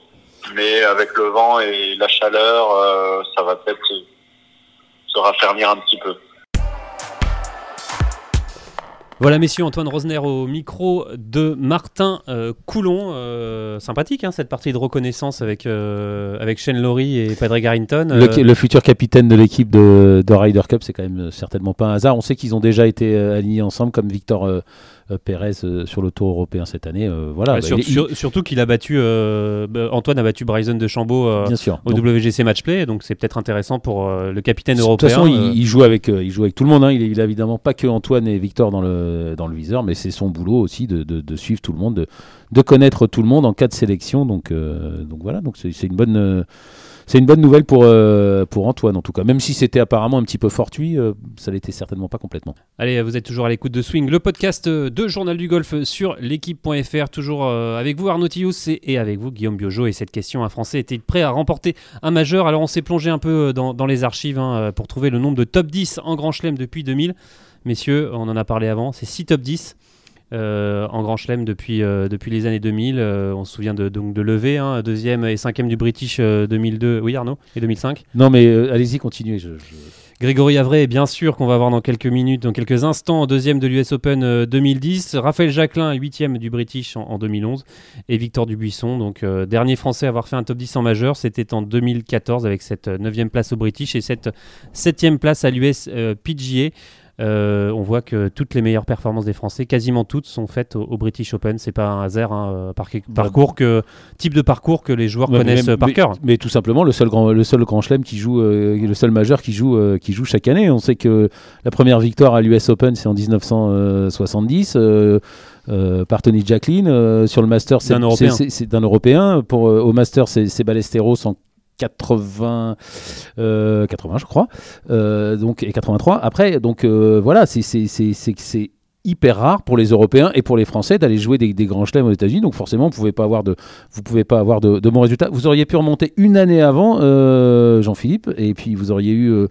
Mais avec le vent et la chaleur, euh, ça va peut-être se raffermir un petit peu. Voilà, messieurs, Antoine Rosner au micro de Martin euh, Coulon. Euh, sympathique, hein, cette partie de reconnaissance avec, euh, avec Shane Laurie et Padraig Harrington. Le, Euh, le futur capitaine de l'équipe de, de Ryder Cup, c'est quand même certainement pas un hasard. On sait qu'ils ont déjà été alignés ensemble, comme Victor Pérez euh, sur le Tour européen cette année. euh, voilà, ouais, bah, sur- il- il- sur- surtout qu'il a battu. euh, bah, Antoine a battu Bryson de Chambaud euh, bien sûr. au Donc, WGC Matchplay, donc c'est peut-être intéressant pour euh, le capitaine de toute européen. façon, euh, il, il joue avec, euh, il joue avec tout le monde. hein. Il, est- il a évidemment pas que Antoine et Victor dans le, dans le viseur, mais c'est son boulot aussi de, de- de suivre tout le monde, de, de connaître tout le monde en cas de sélection. Donc, euh, donc voilà, donc c'est une bonne. C'est une bonne nouvelle pour, euh, pour Antoine en tout cas. Même si c'était apparemment un petit peu fortuit, euh, ça l'était certainement pas complètement. Allez, vous êtes toujours à l'écoute de Swing, le podcast de Journal du Golf sur l'équipe.fr. Toujours euh, avec vous Arnaud Thius et, avec vous Guillaume Biojo. Et cette question, un Français était prêt à remporter un majeur? Alors on s'est plongé un peu euh, dans, les archives hein, pour trouver le nombre de top 10 en Grand Chelem depuis 2000. Messieurs, on en a parlé avant, c'est 6 top 10. Euh, en Grand Chelem depuis, euh, depuis les années 2000. Euh, on se souvient de, donc de Levé, hein, deuxième et cinquième du British euh, 2002. Oui, Arnaud Et 2005 Non mais allez-y, continuez. je- je- Grégory Avray, bien sûr, qu'on va voir dans quelques minutes, dans quelques instants, deuxième de l'US Open euh, 2010. Raphaël Jacquelin, huitième du British en, en 2011. Et Victor Dubuisson, donc dernier Français à avoir fait un top 10 en majeur. C'était en 2014 avec cette neuvième place au British et cette septième place à l'US PGA. Euh, on voit que toutes les meilleures performances des Français, quasiment toutes, sont faites au, au British Open. C'est pas un hasard, hein, euh, par- parcours que, type de parcours que les joueurs mais connaissent euh, par mais- cœur. Mais tout simplement le seul grand, le seul grand chelem qui joue, euh, le seul majeur qui joue, euh, qui joue chaque année. On sait que la première victoire à l'US Open c'est en 1970. euh, euh, par Tony Jacqueline euh, sur le Master c'est D'un Européen. européen pour euh, au Master c'est Ballesteros en 80 euh, 80 je crois Euh, donc et 83 après donc euh, voilà c'est hyper rare pour les Européens et pour les Français d'aller jouer des, grands chelems aux États-Unis. Donc forcément, vous pouvez pas avoir de, vous pouvez pas avoir de, bons résultats. Vous auriez pu remonter une année avant, euh, Jean-Philippe, et puis vous auriez eu euh,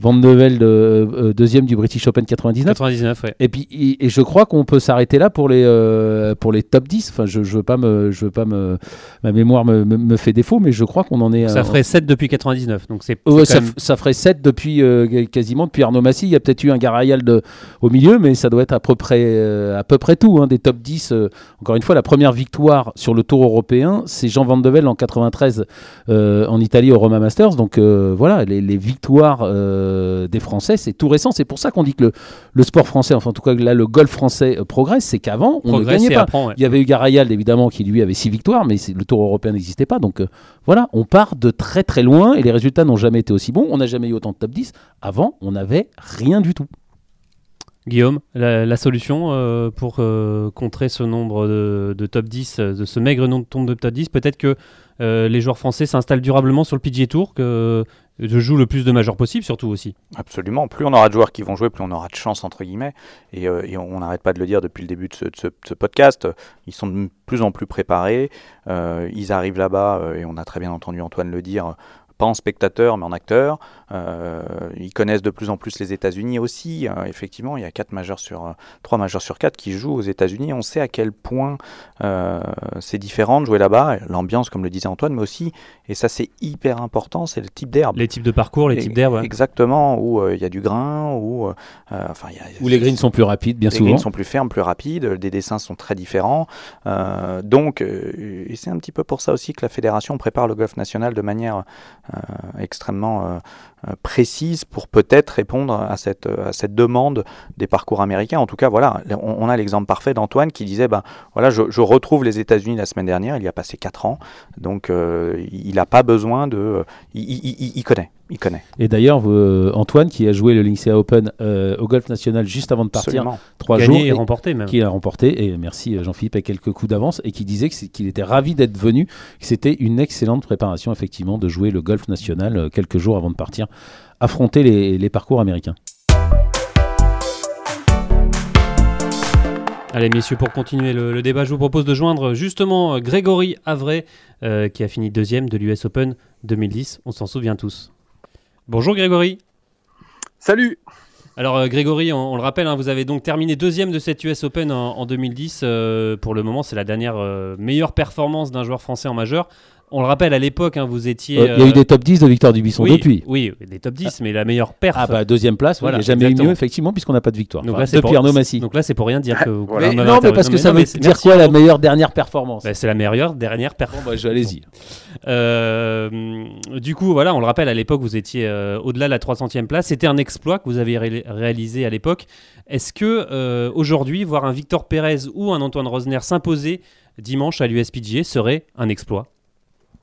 Van de Velde, euh, euh, deuxième du British Open 99. 99, ouais. Et puis et, et je crois qu'on peut s'arrêter là pour les euh, pour les top 10. Enfin, je, je veux pas me je veux pas me ma mémoire me, me, me fait défaut, mais je crois qu'on en est. Ça euh, ferait 7 depuis 99. Donc c'est Ouais, ça, même- ferait 7 depuis quasiment depuis Arnaud Massy. Il y a peut-être eu un Garayal de, au milieu, mais ça doit être à peu près, à peu près tout. hein, des top 10. euh. encore une fois, la première victoire sur le tour européen, c'est Jean Van de Velde en 93 euh, en Italie au Roma Masters. Donc voilà, les, les victoires euh, des Français, c'est tout récent. C'est pour ça qu'on dit que le, le sport français, enfin en tout cas là le golf français euh, progresse, c'est qu'avant on ne gagnait pas. apprend, ouais. Il y avait eu Garayal évidemment qui lui avait six victoires, mais le Tour européen n'existait pas. Donc euh, voilà, on part de très très loin et les résultats n'ont jamais été aussi bons. On n'a jamais eu autant de top 10. Avant, on n'avait rien du tout. Guillaume, la, la solution euh, pour euh, contrer ce nombre de, de top 10, euh, de ce maigre nombre de top 10, peut-être que euh, les joueurs français s'installent durablement sur le PGA Tour, que je joue le plus de majeurs possible, surtout aussi. Absolument. Plus on aura de joueurs qui vont jouer, plus on aura de chance, entre guillemets. Et, euh, on n'arrête pas de le dire depuis le début de ce podcast. Ils sont de plus en plus préparés. Euh, ils arrivent là-bas, euh, et on a très bien entendu Antoine le dire, pas en spectateur, mais en acteur. Euh, ils connaissent de plus en plus les États-Unis aussi. Euh, effectivement, il y a quatre majeurs sur, euh, trois majeurs sur quatre qui jouent aux États-Unis. On sait à quel point euh, c'est différent de jouer là-bas. L'ambiance, comme le disait Antoine, mais aussi, et ça c'est hyper important, c'est le type d'herbe. Les types de parcours, les Et- types d'herbe. ouais. Exactement, où il y a du grain, où, enfin, il y a, Où les greens sont plus rapides, bien les souvent. greens sont plus fermes, plus rapides, les dessins sont très différents. Donc, et c'est un petit peu pour ça aussi que la fédération prépare le golf national de manière extrêmement euh, euh, précise pour peut-être répondre à cette, à cette demande des parcours américains. En tout cas, voilà, on, a l'exemple parfait d'Antoine qui disait, ben voilà, je, retrouve les États-Unis la semaine dernière, il y a passé 4 ans, donc euh, il n'a pas besoin de, il connaît, il connaît. Et d'ailleurs, euh, Antoine, qui a joué le Linksea Open euh, au golf national juste avant de partir, Absolument. trois Gagné jours, et et- remporté même. qui a remporté, et merci euh, Jean-Philippe, avec quelques coups d'avance, et qui disait qu'il était ravi d'être venu, que c'était une excellente préparation, effectivement, de jouer le golf national euh, quelques jours avant de partir affronter les, les parcours américains. Allez messieurs, pour continuer le, le débat, je vous propose de joindre justement Grégory Avray, euh, qui a fini deuxième de l'US Open 2010. On s'en souvient tous. Bonjour Grégory. Salut Alors euh, Grégory, on, on le rappelle, hein, vous avez donc terminé deuxième de cette US Open en, en 2010. Euh, pour le moment, c'est la dernière euh, meilleure performance d'un joueur français en majeur. On le rappelle, à l'époque, hein, vous étiez... Euh, Il y a eu euh, des top 10 de Victoire du Buisson oui, depuis. Oui, des top 10, mais la meilleure perf. Ah bah deuxième place, Voilà, il n'y a jamais exactement. eu mieux, effectivement, puisqu'on n'a pas de victoire. donc Enfin, là, c'est depuis pour, Arnaud Massy. donc là, c'est pour rien dire que... Voilà. que Mais vous non, mais parce que ça veut dire quoi la meilleure dernière performance? Bah, C'est la meilleure dernière perf. Bon, bah, je- allez-y. Euh, du coup, voilà, on le rappelle, à l'époque, vous étiez euh, au-delà de la 300e place. C'était un exploit que vous aviez ré- réalisé à l'époque. Est-ce que euh, aujourd'hui, voir un Victor Pérez ou un Antoine Rosner s'imposer dimanche à l'USPGA serait un exploit,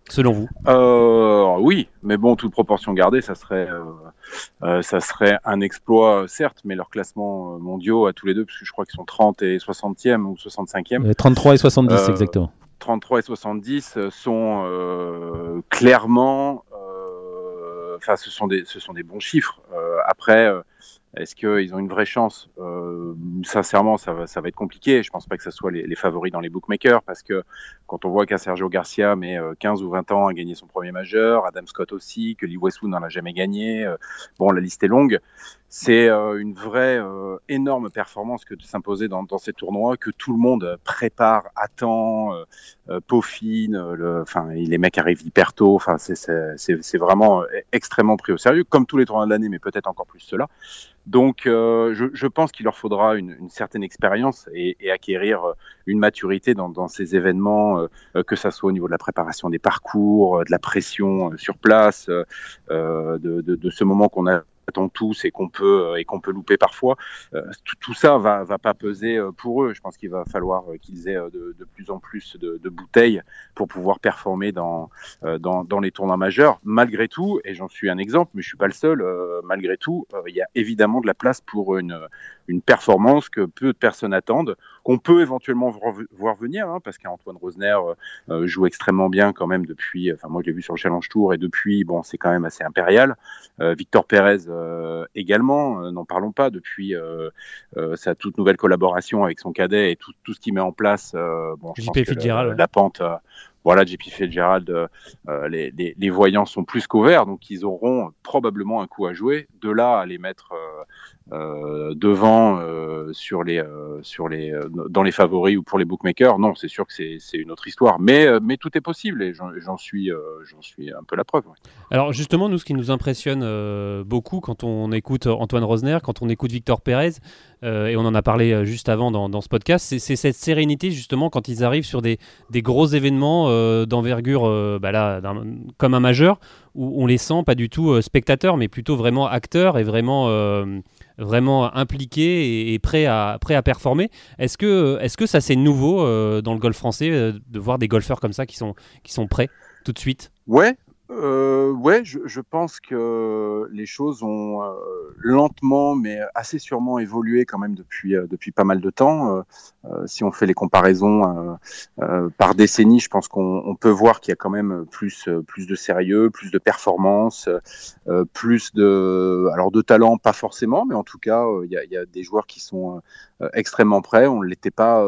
selon vous euh, Oui, mais bon, toute proportion gardée, ça serait, euh, euh, ça serait un exploit, certes, mais leurs classements mondiaux à tous les deux, parce que je crois qu'ils sont 30 et 60e ou 65e, Euh, 33 et 70 Euh, exactement. 33 et 70 euh, sont euh, clairement, euh, enfin, ce sont des, ce sont des bons chiffres. Euh, après, euh, est-ce qu'ils ont une vraie chance? Euh, Sincèrement, ça va, être compliqué. Je pense pas que ce soit les, favoris dans les bookmakers parce que quand on voit qu'un Sergio Garcia met euh, 15 ou 20 ans à gagner son premier majeur, Adam Scott aussi, que Lee Westwood n'en a jamais gagné, euh, bon, la liste est longue. C'est euh, une vraie euh, énorme performance que de s'imposer dans, ces tournois, que tout le monde prépare, attend, euh, euh, peaufine. euh, le- les mecs arrivent hyper tôt. Enfin, c'est- vraiment euh, extrêmement pris au sérieux, comme tous les tournois de l'année, mais peut-être encore plus cela. Donc, euh, je, pense qu'il leur faudra une, certaine expérience et, acquérir euh, une maturité dans, ces événements, euh, euh, que ça soit au niveau de la préparation des parcours, euh, de la pression euh, sur place, euh, euh, de ce moment qu'on a attend tous et qu'on peut euh, et qu'on peut louper parfois. Euh, tout, ça va va pas peser euh, pour eux. Je pense qu'il va falloir qu'ils aient de, plus en plus de, de bouteilles pour pouvoir performer dans, dans dans les tournois majeurs. Malgré tout et j'en suis un exemple mais je suis pas le seul malgré tout il y a évidemment de la place pour une une performance que peu de personnes attendent qu'on peut éventuellement voir venir hein, parce qu'Antoine Rosner euh, euh, joue extrêmement bien quand même depuis enfin moi je l'ai vu sur le Challenge Tour et depuis bon c'est quand même assez impérial euh, Victor Pérez euh, également, euh, n'en parlons pas, depuis euh, euh, sa toute nouvelle collaboration avec son cadet et tout, tout ce qu'il met en place. euh, bon, je JP pense que le- Fitzgerald, ouais. la pente, euh, voilà, JP Fitzgerald, euh, euh, les, les, les voyants sont plus qu'au vert, donc ils auront probablement un coup à jouer. De là à les mettre euh, devant euh, sur les, euh, sur les, dans les favoris ou pour les bookmakers, non, c'est sûr que c'est une autre histoire. Mais, mais tout est possible et j'en suis, j'en suis un peu la preuve. Alors justement, nous, ce qui nous impressionne beaucoup quand on écoute Antoine Rosner, quand on écoute Victor Pérez, et on en a parlé juste avant dans, ce podcast, c'est cette sérénité justement quand ils arrivent sur des, des gros événements d'envergure, bah comme un majeur, où on les sent pas du tout spectateurs, mais plutôt vraiment acteurs et vraiment vraiment impliqués et, prêts, à, performer. Est-ce que, est que ça c'est nouveau dans le golf français de voir des golfeurs comme ça qui sont, qui sont prêts tout de suite? Ouais, euh, ouais, je, je, pense que les choses ont euh, lentement, mais assez sûrement évolué quand même depuis euh, depuis pas mal de temps. Euh, si on fait les comparaisons par décennie, je pense qu'on peut voir qu'il y a quand même plus plus de sérieux, plus de performance, plus de alors de talent, pas forcément, mais en tout cas, il y a, y, a, des joueurs qui sont extrêmement prêts. On ne l'était pas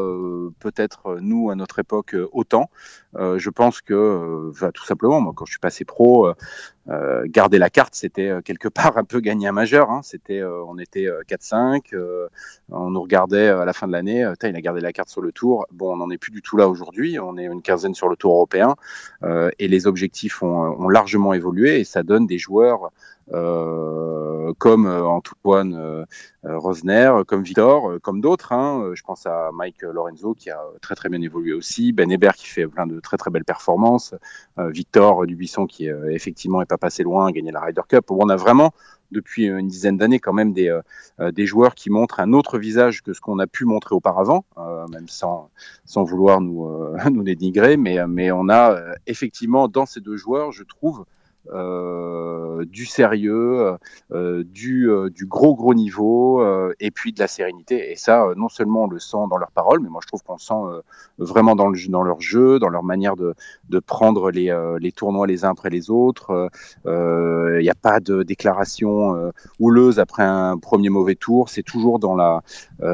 peut-être nous à notre époque autant. je pense que, tout simplement, moi, quand je suis passé pro, euh, euh, garder la carte, c'était euh, quelque <laughs> part un peu gagner un majeur. Hein. C'était, on était 4-5, on nous regardait à la fin de l'année. il a gardé la carte sur le tour. Bon, on n'en est plus du tout là aujourd'hui. On est une quinzaine sur le tour européen et les objectifs ont, ont, largement évolué et ça donne des joueurs euh, comme euh, Antoine euh, Rosner, comme Victor, comme d'autres. Hein. Je pense à Mike Lorenzo qui a très très bien évolué aussi, Ben Hébert qui fait plein de très très belles performances, Victor Dubuisson qui effectivement est pas passé loin, a gagné la Ryder Cup. On a vraiment depuis une dizaine d'années quand même des, des joueurs qui montrent un autre visage que ce qu'on a pu montrer auparavant, même sans, sans vouloir nous, <laughs> nous dénigrer, mais, mais on a effectivement dans ces deux joueurs, je trouve, euh, du sérieux, euh, du, euh, du, gros gros niveau et puis de la sérénité. Et ça, non seulement on le sent dans leurs paroles, mais moi je trouve qu'on le sent vraiment dans, le, dans leur jeu, dans leur manière de, prendre les, tournois les uns après les autres. Il n'y a pas de déclaration houleuse après un premier mauvais tour. C'est toujours dans la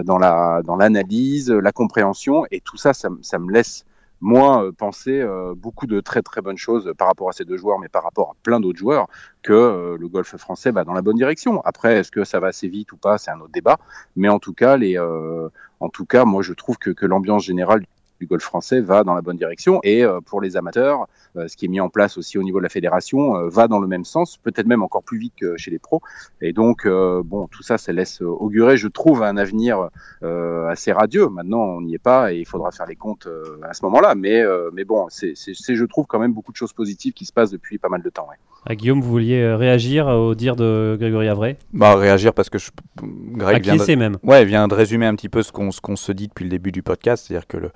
dans la dans l'analyse, la compréhension et tout ça, ça me laisse moi, euh, penser euh, beaucoup de très très bonnes choses par rapport à ces deux joueurs, mais par rapport à plein d'autres joueurs, que euh, le golf français va dans la bonne direction. Après, est-ce que ça va assez vite ou pas, c'est un autre débat. Mais en tout cas, les, en tout cas, moi, je trouve que, que l'ambiance générale du golf français va dans la bonne direction. Et euh, pour les amateurs, euh, ce qui est mis en place aussi au niveau de la fédération euh, va dans le même sens, peut-être même encore plus vite que chez les pros. Et donc, bon, tout ça, ça laisse augurer, je trouve, un avenir assez radieux. Maintenant, on n'y est pas et il faudra faire les comptes à ce moment-là. Mais, mais bon, c'est, je trouve, quand même beaucoup de choses positives qui se passent depuis pas mal de temps. Ouais. Ah, Guillaume, vous vouliez réagir au dire de Grégory Avray Bah réagir parce que je... Greg vient de... même? Ouais, vient de résumer un petit peu ce qu'on ce qu'on se dit depuis le début du podcast, c'est-à-dire que le,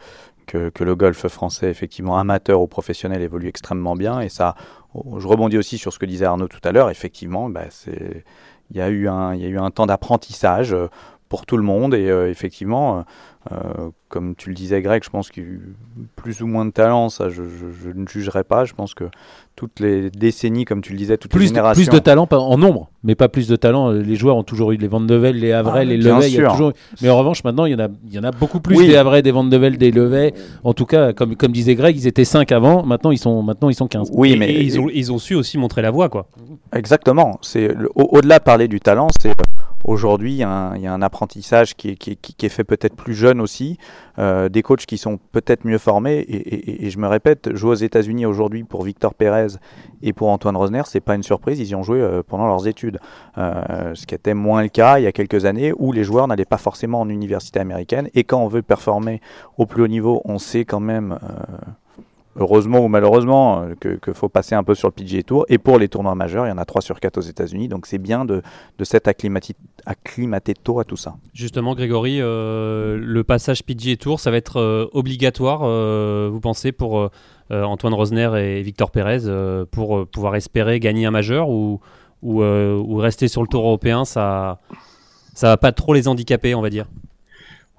que, le golf français, effectivement amateur ou professionnel, évolue extrêmement bien. Et ça, je rebondis aussi sur ce que disait Arnaud tout à l'heure. Effectivement, bah, il y, a eu un, il y a eu un temps d'apprentissage pour tout le monde. Et euh, effectivement, euh, comme tu le disais, Greg, je pense qu'il y a eu plus ou moins de talent, ça je, ne jugerai pas. Je pense que toutes les décennies, comme tu le disais, toutes plus les générations. De, plus de talent en nombre, mais pas plus de talent. Les joueurs ont toujours eu les Van de Vel, les Havrais, ah, les Levet. Il toujours... Mais en revanche, maintenant, il y en a, il y en a beaucoup plus des Havrais, des Van de Vel, des Levet. En tout cas, comme, comme disait Greg, ils étaient 5 avant, maintenant ils sont, maintenant, ils sont 15. Oui, mais ils, ont, ils ont su aussi montrer la voie. Quoi. Exactement. Au-delà de parler du talent, c'est Aujourd'hui, il y, a un apprentissage qui est, fait peut-être plus jeune aussi, euh, des coachs qui sont peut-être mieux formés. Et, je me répète, jouer aux États-Unis aujourd'hui pour Victor Pérez et pour Antoine Rosner, c'est pas une surprise. Ils y ont joué euh, pendant leurs études, euh, ce qui était moins le cas il y a quelques années où les joueurs n'allaient pas forcément en université américaine. Et quand on veut performer au plus haut niveau, on sait quand même heureusement ou malheureusement, euh, que, faut passer un peu sur le PGA Tour. Et pour les tournois majeurs, il y en a 3 sur 4 aux États-Unis. Donc c'est bien de, de s'être acclimaté, tôt à tout ça. Justement, Grégory, euh, le passage PGA Tour, ça va être euh, obligatoire, vous pensez, pour Antoine Rosner et Victor Pérez, pour pouvoir espérer gagner un majeur ou, ou, rester sur le Tour européen, ça ça va pas trop les handicaper, on va dire?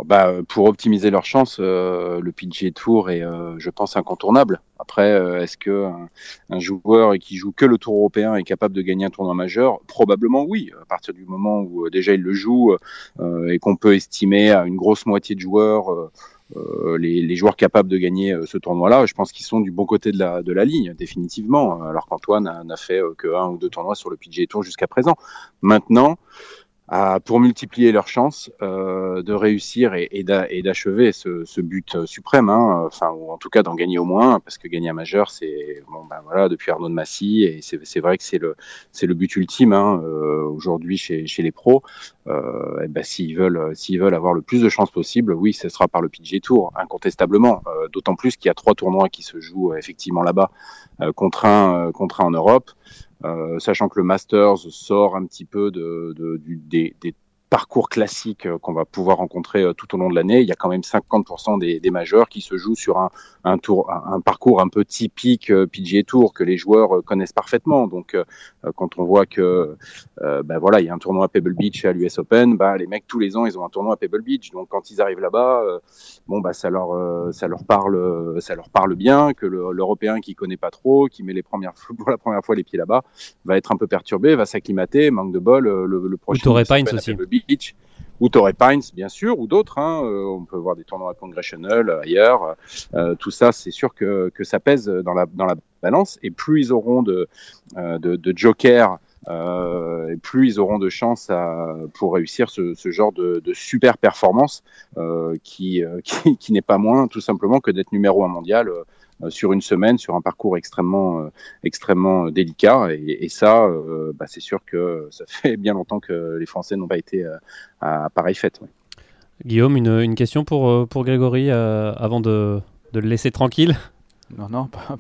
Bah, pour optimiser leurs chances, euh, le PGA Tour est, euh, je pense, incontournable. Après, euh, est-ce que un, joueur qui joue que le Tour européen est capable de gagner un tournoi majeur? Probablement oui. À partir du moment où déjà il le joue et qu'on peut estimer à une grosse moitié de joueurs les, les, joueurs capables de gagner ce tournoi-là, je pense qu'ils sont du bon côté de la, de la ligne, définitivement. Alors qu'Antoine n'a fait que un ou deux tournois sur le PGA Tour jusqu'à présent. Maintenant pour multiplier leurs chances euh, de réussir et, et d'achever ce, ce, but suprême, hein, enfin ou en tout cas d'en gagner au moins, parce que gagner un majeur, c'est bon ben voilà depuis Arnaud de Massy et c'est vrai que c'est le le but ultime hein, euh, aujourd'hui chez, chez les pros. Euh, ben s'ils veulent s'ils veulent avoir le plus de chances possible, oui, ce sera par le PGA Tour incontestablement. Euh, D'autant plus qu'il y a trois tournois qui se jouent effectivement là-bas, euh, contre un contre un en Europe. Euh, sachant que le Masters sort un petit peu de, du, des parcours classique euh, qu'on va pouvoir rencontrer euh, tout au long de l'année. Il y a quand même 50% des, des, majeurs qui se jouent sur un, un, tour, un, parcours un peu typique euh, PGA Tour que les joueurs connaissent parfaitement. Donc, quand on voit que, euh, ben voilà, il y a un tournoi à Pebble Beach à l'US Open, bah, les mecs tous les ans ils ont un tournoi à Pebble Beach. Donc, quand ils arrivent là-bas, bon bah ça leur, ça leur parle, ça leur parle bien. Que l'Européen qui connaît pas trop, qui met les premières <laughs> pour la première fois les pieds là-bas, va être un peu perturbé, va s'acclimater, manque de bol. Le, le prochain. Ou pas aussi. Beach, ou Torrey Pines, bien sûr, ou d'autres. Hein, euh, on peut voir des tournois à Congressional euh, ailleurs. Euh, tout ça, c'est sûr que, que ça pèse dans la, dans la balance. Et plus ils auront de, de, jokers plus ils auront de chances pour réussir ce, ce genre de, super performance <laughs> qui, qui, n'est pas moins tout simplement que d'être numéro un mondial sur une semaine, sur un parcours extrêmement, euh, extrêmement euh, délicat. Et, et ça, bah, c'est sûr que ça <laughs> fait bien longtemps que les Français n'ont pas été à, pareille fête. Ouais. Guillaume, une, une, question pour, pour Grégory avant de, de, le laisser tranquille? Non, non, pas,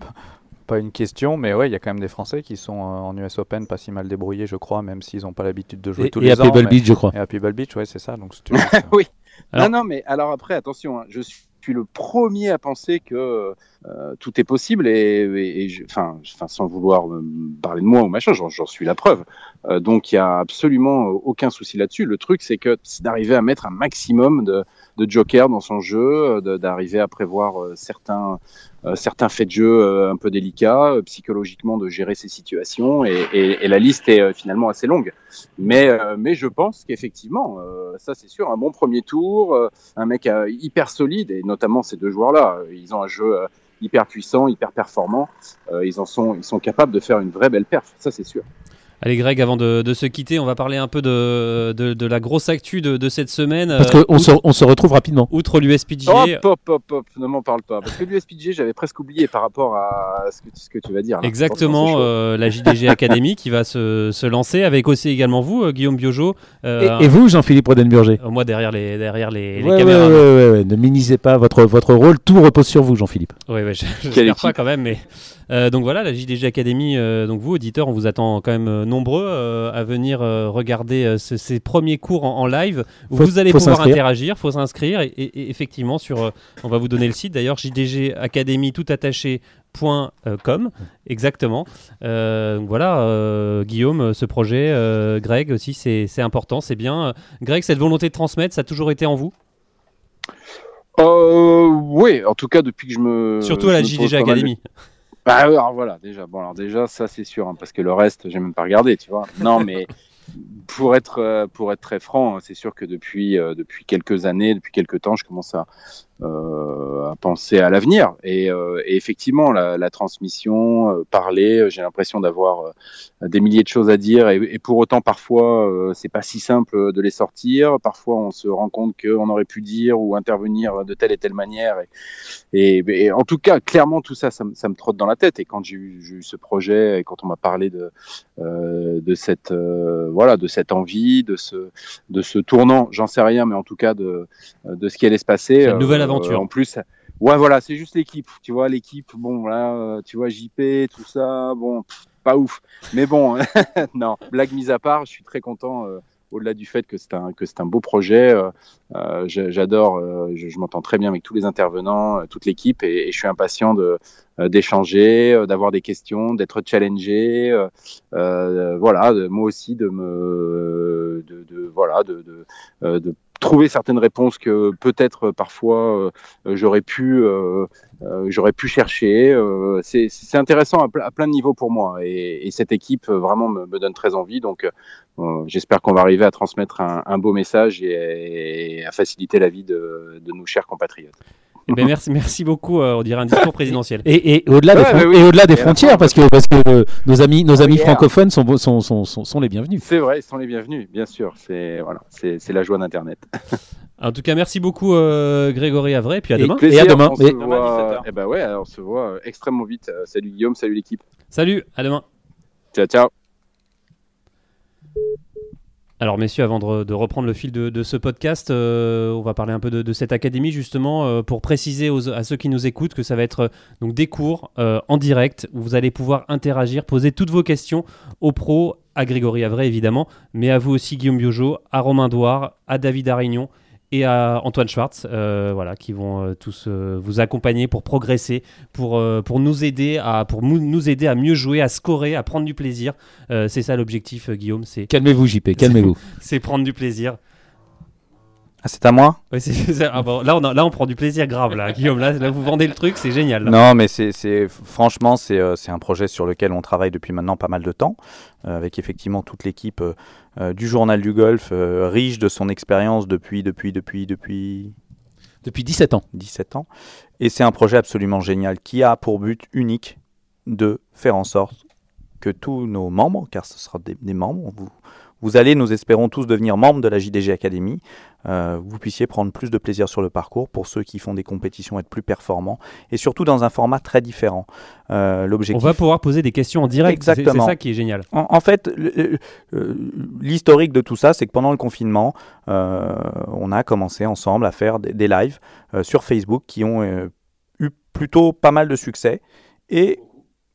pas une question, mais ouais, il y a quand même des Français qui sont en US Open pas si mal débrouillés, je crois, même s'ils n'ont pas l'habitude de jouer et, tous et les à ans. Pebble Beach, je crois. Et à Pebble Beach, ouais, c'est ça. Donc, <laughs> oui. Alors... Non, non, mais alors après, attention, hein, je suis suis le premier à penser que euh, tout est possible et, enfin, sans vouloir parler de moi ou machin, j'en suis la preuve. Euh, donc il y a absolument aucun souci là-dessus. Le truc, c'est d'arriver à mettre un maximum de, de jokers dans son jeu, d'arriver à prévoir euh, certains certains faits de jeu euh, un peu délicats, euh, psychologiquement de gérer ces situations et, et, et la liste est finalement assez longue. Mais, mais je pense qu'effectivement, ça c'est sûr, un bon premier tour, un mec hyper solide et notamment ces deux joueurs-là, ils ont un jeu hyper puissant, hyper performant, ils en sont, ils sont capables de faire une vraie belle perf, ça c'est sûr. Allez Greg, avant de, de, se quitter, on va parler un peu de, de, de la grosse actu de, de cette semaine. Parce qu'on se, on se retrouve rapidement. Outre l'USPGA. Hop, hop, hop, hop, ne m'en parle pas. Parce que l'USPGA, j'avais presque oublié par rapport à ce que, ce que tu vas dire. Là. Exactement, euh, la JDG Academy qui va se, se, lancer avec aussi également vous, euh, Guillaume Biojo. Euh, et, et, vous, Jean-Philippe Rodenburger Moi, derrière les, derrière les, ouais, caméras. Ouais, ouais, ouais, ne minimisez pas votre, votre rôle, tout repose sur vous, Jean-Philippe. Oui, ouais, j'espère pas quand même, mais. Euh, donc voilà, la JDG Academy, euh, donc vous, auditeurs, on vous attend quand même euh, nombreux à venir regarder ce, ces premiers cours en, en live. Où faut, vous allez pouvoir interagir, faut s'inscrire et, et, et, effectivement sur, on va vous donner le site. D'ailleurs, JDG Academy tout attaché .com. Exactement. Euh, donc voilà euh, Guillaume ce projet euh, Greg aussi c'est important c'est bien. Greg cette volonté de transmettre ça a toujours été en vous? Oui en tout cas depuis que je me surtout à la JDG Academy bah, alors voilà, déjà, bon, alors déjà, ça c'est sûr, hein, parce que le reste, j'ai même pas regardé, tu vois. Non, mais <laughs> pour être, pour être très franc, c'est sûr que depuis, euh, depuis quelques années, depuis quelques temps, je commence à, euh, à penser à l'avenir. Et, euh, et, effectivement, la, la transmission, euh, parler, j'ai l'impression d'avoir des milliers de choses à dire. Et, et pour autant, parfois, c'est pas si simple de les sortir. Parfois, on se rend compte qu'on aurait pu dire ou intervenir de telle et telle manière. Et, et en tout cas, clairement, tout ça, ça, ça, me trotte dans la tête. Et quand j'ai eu, eu, ce projet et quand on m'a parlé de, de cette, voilà, de cette envie, de ce, de ce tournant, j'en sais rien, mais en tout cas de, de ce qui allait se passer. Une nouvelle Euh, en plus, ouais, voilà, c'est juste l'équipe. Tu vois, l'équipe, bon, là, euh, tu vois, JP, tout ça, bon, pas ouf. Mais bon, <laughs> non, blague mise à part, je suis très content. Euh, au-delà du fait que c'est un beau projet, j'adore, je, m'entends très bien avec tous les intervenants, toute l'équipe, et, je suis impatient d'échanger, d'avoir des questions, d'être challengé, voilà, moi aussi de me, voilà, de trouver certaines réponses que peut-être parfois euh, j'aurais pu euh, euh, j'aurais pu chercher. c'est intéressant à, plein de niveaux pour moi et, et cette équipe vraiment me, donne très envie. Donc j'espère qu'on va arriver à transmettre un, un beau message et, et, à faciliter la vie de, de nos chers compatriotes. Eh ben, merci, merci beaucoup. euh, on dirait un discours présidentiel. Et, et au-delà des, Ouais, fron- mais oui. et au-delà des Et la frontières, parce que, parce que euh, nos amis, nos amis yeah. francophones sont, beau- sont, sont, sont, sont les bienvenus. C'est vrai, ils sont les bienvenus, bien sûr. C'est voilà, c'est c'est la joie d'Internet. <laughs> En tout cas, merci beaucoup, euh, Grégory Avray. Puis à Et- demain. à demain. On se Et- voit. Eh ben ouais, alors on se voit extrêmement vite. Salut Guillaume, salut l'équipe. Salut, à demain. Ciao, ciao. Alors messieurs, avant de, reprendre le fil de, ce podcast, euh, on va parler un peu de, cette académie justement euh, pour préciser à ceux qui nous écoutent que ça va être euh, des cours en direct où vous allez pouvoir interagir, poser toutes vos questions aux pros, à Grégory Avray évidemment, mais à vous aussi Guillaume Biojo, à Romain Douard, à David Arignon et à Antoine Schwartz, euh, voilà, qui vont euh, tous euh, vous accompagner pour progresser, pour, pour nous aider à pour nous aider à mieux jouer, à scorer, à prendre du plaisir. C'est ça l'objectif, Guillaume, c'est Calmez-vous, JP, calmez-vous. <laughs> c'est prendre du plaisir. Ah, c'est à moi? Ouais, c'est- c'est- ah bon, là, on a- là, on prend du plaisir grave, là, Guillaume. Là, là, vous vendez le truc, c'est génial. là. Non, mais c'est, c'est- franchement, c'est, c'est un projet sur lequel on travaille depuis maintenant pas mal de temps, avec effectivement toute l'équipe euh, du Journal du Golf, euh, riche de son expérience depuis, depuis, depuis, depuis Depuis 17 ans. 17 ans. Et c'est un projet absolument génial qui a pour but unique de faire en sorte que tous nos membres, car ce sera des, des membres, vous, vous allez, nous espérons tous devenir membres de la JDG Academy, euh, vous puissiez prendre plus de plaisir sur le parcours pour ceux qui font des compétitions, être plus performants, et surtout dans un format très différent. Euh, On L'objectif va pouvoir poser des questions en direct. c'est- C'est Exactement. ça qui est génial. en, en fait, le- le- euh, l'historique de tout ça, c'est que pendant le confinement, euh, on a commencé ensemble à faire des, des lives sur Facebook qui ont eu plutôt pas mal de succès. Et,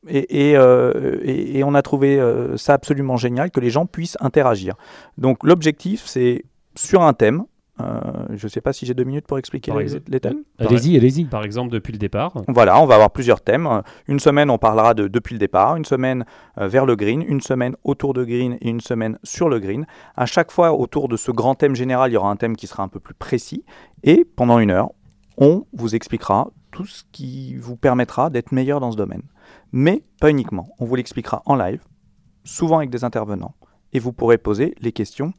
et, et, euh, et- et on a trouvé euh, ça absolument génial que les gens puissent interagir. Donc l'objectif, c'est sur un thème. Euh, je ne sais pas si j'ai deux minutes pour expliquer les thèmes. Allez-y, allez-y. Par exemple, depuis le départ. Voilà, on va avoir plusieurs thèmes. Une semaine, on parlera de depuis le départ, une semaine euh, vers le green, une semaine autour de green et une semaine sur le green. À chaque fois, autour de ce grand thème général, il y aura un thème qui sera un peu plus précis. Et pendant une heure, on vous expliquera tout ce qui vous permettra d'être meilleur dans ce domaine. Mais pas uniquement. On vous l'expliquera en live, souvent avec des intervenants. Et vous pourrez poser les questions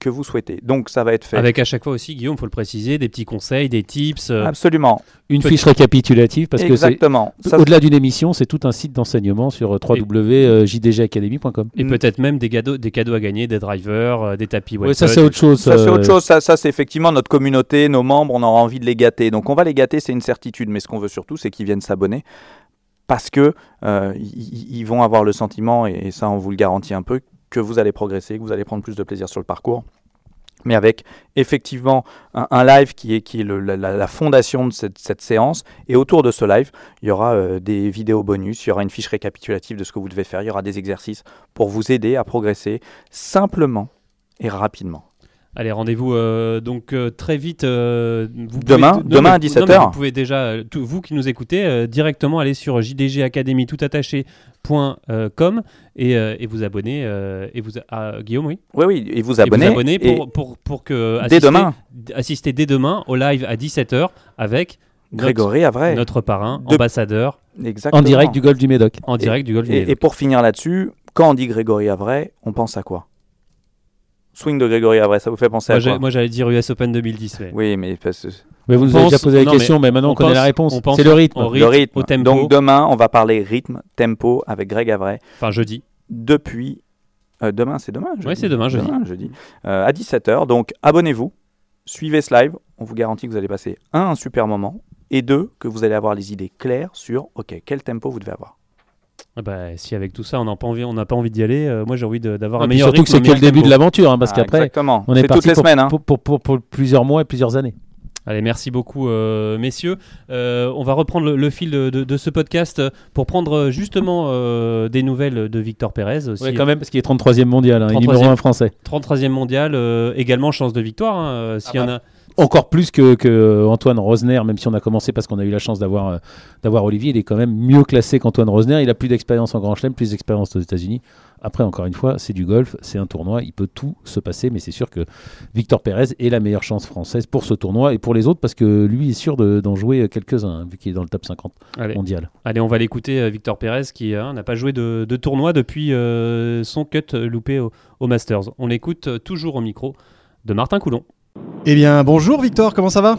que vous souhaitez. Donc ça va être fait. Avec à chaque fois aussi, Guillaume, faut le préciser, des petits conseils, des tips. euh, Absolument. Une Petit- fiche récapitulative, parce que c'est. Exactement. Au-delà d'une émission, c'est tout un site d'enseignement sur euh, www.jdgacademy.com. et peut-être même des cadeaux, des cadeaux à gagner, des drivers, euh, des tapis. Ouais, Wellputt. ça c'est autre chose. Ça, c'est euh, autre chose. Ça, ça, c'est effectivement notre communauté, nos membres, on aura envie de les gâter. Donc, on va les gâter, c'est une certitude. Mais ce qu'on veut surtout, c'est qu'ils viennent s'abonner parce que euh, ils, ils vont avoir le sentiment, et, et ça, on vous le garantit un peu, que vous allez progresser, que vous allez prendre plus de plaisir sur le parcours. Mais avec effectivement un, live qui est, qui est la fondation de cette, cette séance. Et autour de ce live, il y aura euh, des vidéos bonus, il y aura une fiche récapitulative de ce que vous devez faire, il y aura des exercices pour vous aider à progresser simplement et rapidement. Allez, rendez-vous euh, donc euh, très vite. euh, vous Demain- demain mais- à non, 17 mais heures. Vous pouvez déjà, tout- vous qui nous écoutez, euh, directement aller sur jdgacademy.com et, euh, et vous abonner. euh, et vous, à Guillaume, oui Oui, oui, et vous Et abonner. vous abonner et pour, pour, pour que. dès assister- demain, Assister dès demain au live à 17h avec notre, Grégory Avray. notre parrain, De- ambassadeur, Exactement. En direct du golf du Médoc. en direct du Golf du Et, Médoc. et pour finir là-dessus, quand on dit Grégory Avray, on pense à quoi? Swing de Grégory Avray, ça vous fait penser Moi, à quoi moi, j'allais dire US Open 2010. mais- Oui, mais parce que Mais vous On nous avez déjà posé la non, question, mais, maintenant on, on connaît la réponse. on pense C'est le rythme. au le rythme. au tempo. Donc demain, on va parler rythme, tempo avec Greg Avray Enfin, jeudi. depuis. euh, demain, c'est demain jeudi Ouais, c'est demain, jeudi. jeudi. Euh, à 17h. Donc abonnez-vous, suivez ce live. On vous garantit que vous allez passer un, un super moment et deux, que vous allez avoir les idées claires sur OK, quel tempo vous devez avoir. Ah bah, si avec tout ça, on n'a pas envie, on n'a pas envie d'y aller, euh, moi j'ai envie de- d'avoir Et un meilleur surtout que rythme, c'est un que le début tempo. de l'aventure, hein, parce Ah, qu'après, on est, c'est parti toutes les pour, semaines. hein. pour, pour- pour- pour plusieurs mois et plusieurs années. Allez, merci beaucoup, euh, messieurs. Euh, on va reprendre le, le fil de, de- de ce podcast pour prendre justement euh, des nouvelles de Victor Pérez aussi. Ouais, quand même, parce qu'il est 33e mondial, hein, et 33e. numéro 1 français. 33e mondial, euh, également chance de victoire. S'il y Ah en bah. a, Encore plus que, que Antoine Rosner, même si on a commencé parce qu'on a eu la chance d'avoir euh, d'avoir Olivier, il est quand même mieux classé qu'Antoine Rosner. Il a plus d'expérience en Grand Chelem, plus d'expérience aux États-Unis. Après, encore une fois, c'est du golf, c'est un tournoi, il peut tout se passer, mais c'est sûr que Victor Pérez est la meilleure chance française pour ce tournoi et pour les autres parce que lui est sûr de- d'en jouer quelques-uns, hein, vu qu'il est dans le top 50 allez, mondial. allez, on va l'écouter, euh, Victor Pérez, qui euh, n'a pas joué de, de tournoi depuis euh, son cut euh, loupé au, au Masters. On l'écoute euh, toujours au micro de Martin Coulon. Eh bien, bonjour Victor, comment ça va?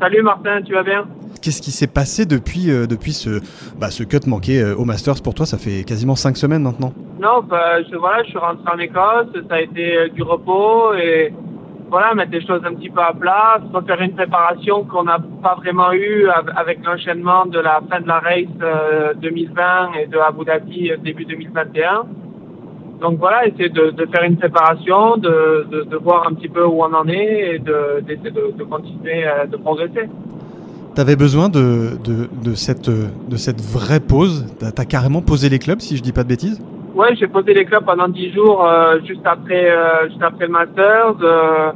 Salut Martin, tu vas bien? Qu'est-ce qui s'est passé depuis, euh, depuis ce, bah, ce cut manqué euh, au Masters? Pour toi Ça fait quasiment 5 semaines maintenant. Non, bah, je, voilà, je suis rentré en Écosse, ça a été euh, du repos et voilà, mettre les choses un petit peu à plat, faire une préparation qu'on n'a pas vraiment eue avec l'enchaînement de la fin de la race 2020 et de Abu Dhabi début 2021. Donc voilà, essayer de, de faire une préparation, de, de, de, voir un petit peu où on en est et d'essayer de, continuer de progresser. Tu avais besoin de, de, cette, de cette vraie pause? Tu as, carrément posé les clubs, si je dis pas de bêtises? Ouais, j'ai posé les clubs pendant 10 jours, euh, juste, après, euh, juste après le Masters. Euh,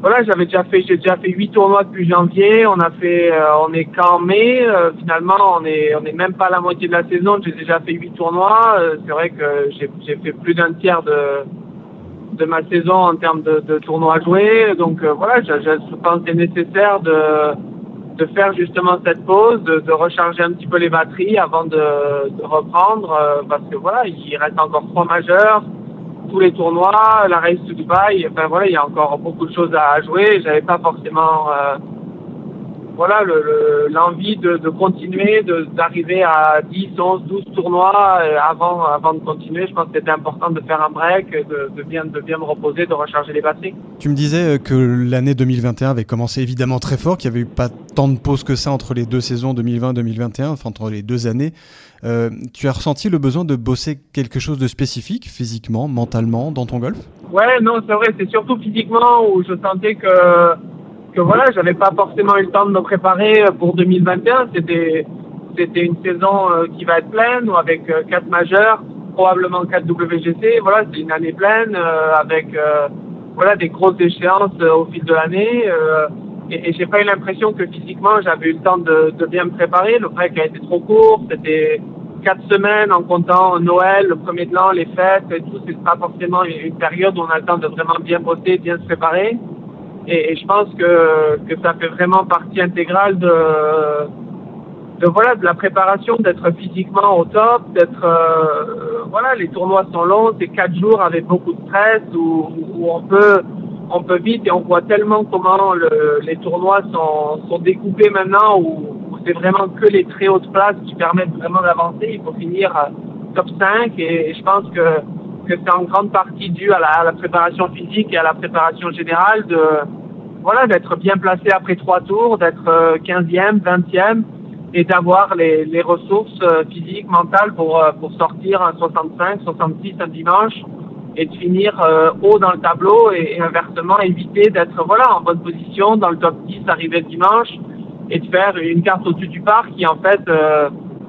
voilà, j'avais déjà fait, j'ai déjà fait 8 tournois depuis janvier. On a fait, on est qu'en mai. finalement, on est, on est même pas à la moitié de la saison. J'ai déjà fait 8 tournois. c'est vrai que j'ai fait plus d'un tiers de, de ma saison en termes de, de tournois joués. Donc voilà, je, je pense c'est nécessaire de de faire justement cette pause, de, recharger un petit peu les batteries avant de, reprendre, euh, parce que voilà, il reste encore trois majeurs, tous les tournois, la race to Dubaï, enfin voilà, il y a encore beaucoup de choses à, jouer. J'avais pas forcément euh, voilà l'envie de, de, continuer, d'arriver à 10, 11, 12 tournois euh, avant, avant de continuer. Je pense que c'était important de faire un break, de, de, bien, de bien me reposer, de recharger les batteries. Tu me disais euh, que l'année 2021 avait commencé évidemment très fort, qu'il n'y avait eu pas tant de pause que ça entre les deux saisons 2020-2021, enfin entre les deux années. Euh, tu as ressenti le besoin de bosser quelque chose de spécifique, physiquement, mentalement, dans ton golf? Ouais, non, c'est vrai, c'est surtout physiquement où je sentais que que voilà, j'avais pas forcément eu le temps de me préparer pour 2021. C'était une saison euh, qui va être pleine ou avec euh, quatre majeurs, probablement quatre WGC. Voilà, c'est une année pleine avec voilà des grosses échéances au fil de l'année. Et, et j'ai pas eu l'impression que physiquement j'avais eu le temps de, bien me préparer. Le break a été trop court. C'était quatre semaines en comptant Noël, le premier de l'an, les fêtes et tout. C'est pas forcément une période où on a le temps de vraiment bien bosser, bien se préparer. Et, je pense que, ça fait vraiment partie intégrale de, voilà de la préparation, d'être physiquement au top, d'être euh, voilà les tournois sont longs, c'est quatre jours avec beaucoup de stress où on peut on peut vite et on voit tellement comment le, les tournois sont, sont découpés maintenant où, c'est vraiment que les très hautes places qui permettent vraiment d'avancer. Il faut finir top 5 et je pense que que c'est en grande partie dû à la, préparation physique et à la préparation générale de voilà d'être bien placé après trois tours, d'être 15e, euh, 20e et d'avoir les, les, ressources euh, physiques, mentales pour, euh, pour sortir un 65, 66 un dimanche et de finir haut dans le tableau et, inversement éviter d'être voilà en bonne position dans le top 10 arrivé dimanche et de faire une carte au-dessus du parc qui en fait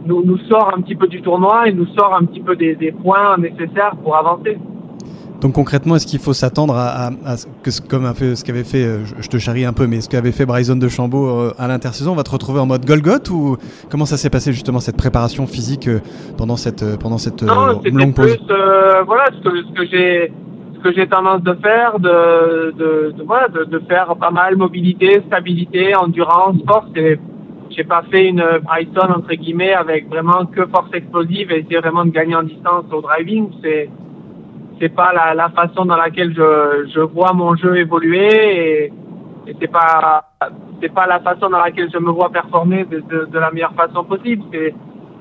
nous, nous sort un petit peu du tournoi et nous sort un petit peu des, des points nécessaires pour avancer. Donc concrètement, est-ce qu'il faut s'attendre à, à, que comme un peu ce qu'avait fait, euh, je te charrie un peu, mais ce qu'avait fait Bryson de Chambaud euh, à l'intersaison, on va te retrouver en mode Golgot ou comment ça s'est passé justement cette préparation physique euh, pendant cette pendant cette non, longue pause? plus, Voilà ce que, ce que j'ai ce que j'ai tendance de faire, de de, de, voilà, de, de, faire pas mal mobilité, stabilité, endurance, force et j'ai pas fait une Bryson entre guillemets avec vraiment que force explosive et essayer vraiment de gagner en distance au driving. C'est c'est pas la, la, façon dans laquelle je, je vois mon jeu évoluer et, et c'est pas c'est pas la façon dans laquelle je me vois performer de, de, de la meilleure façon possible. C'est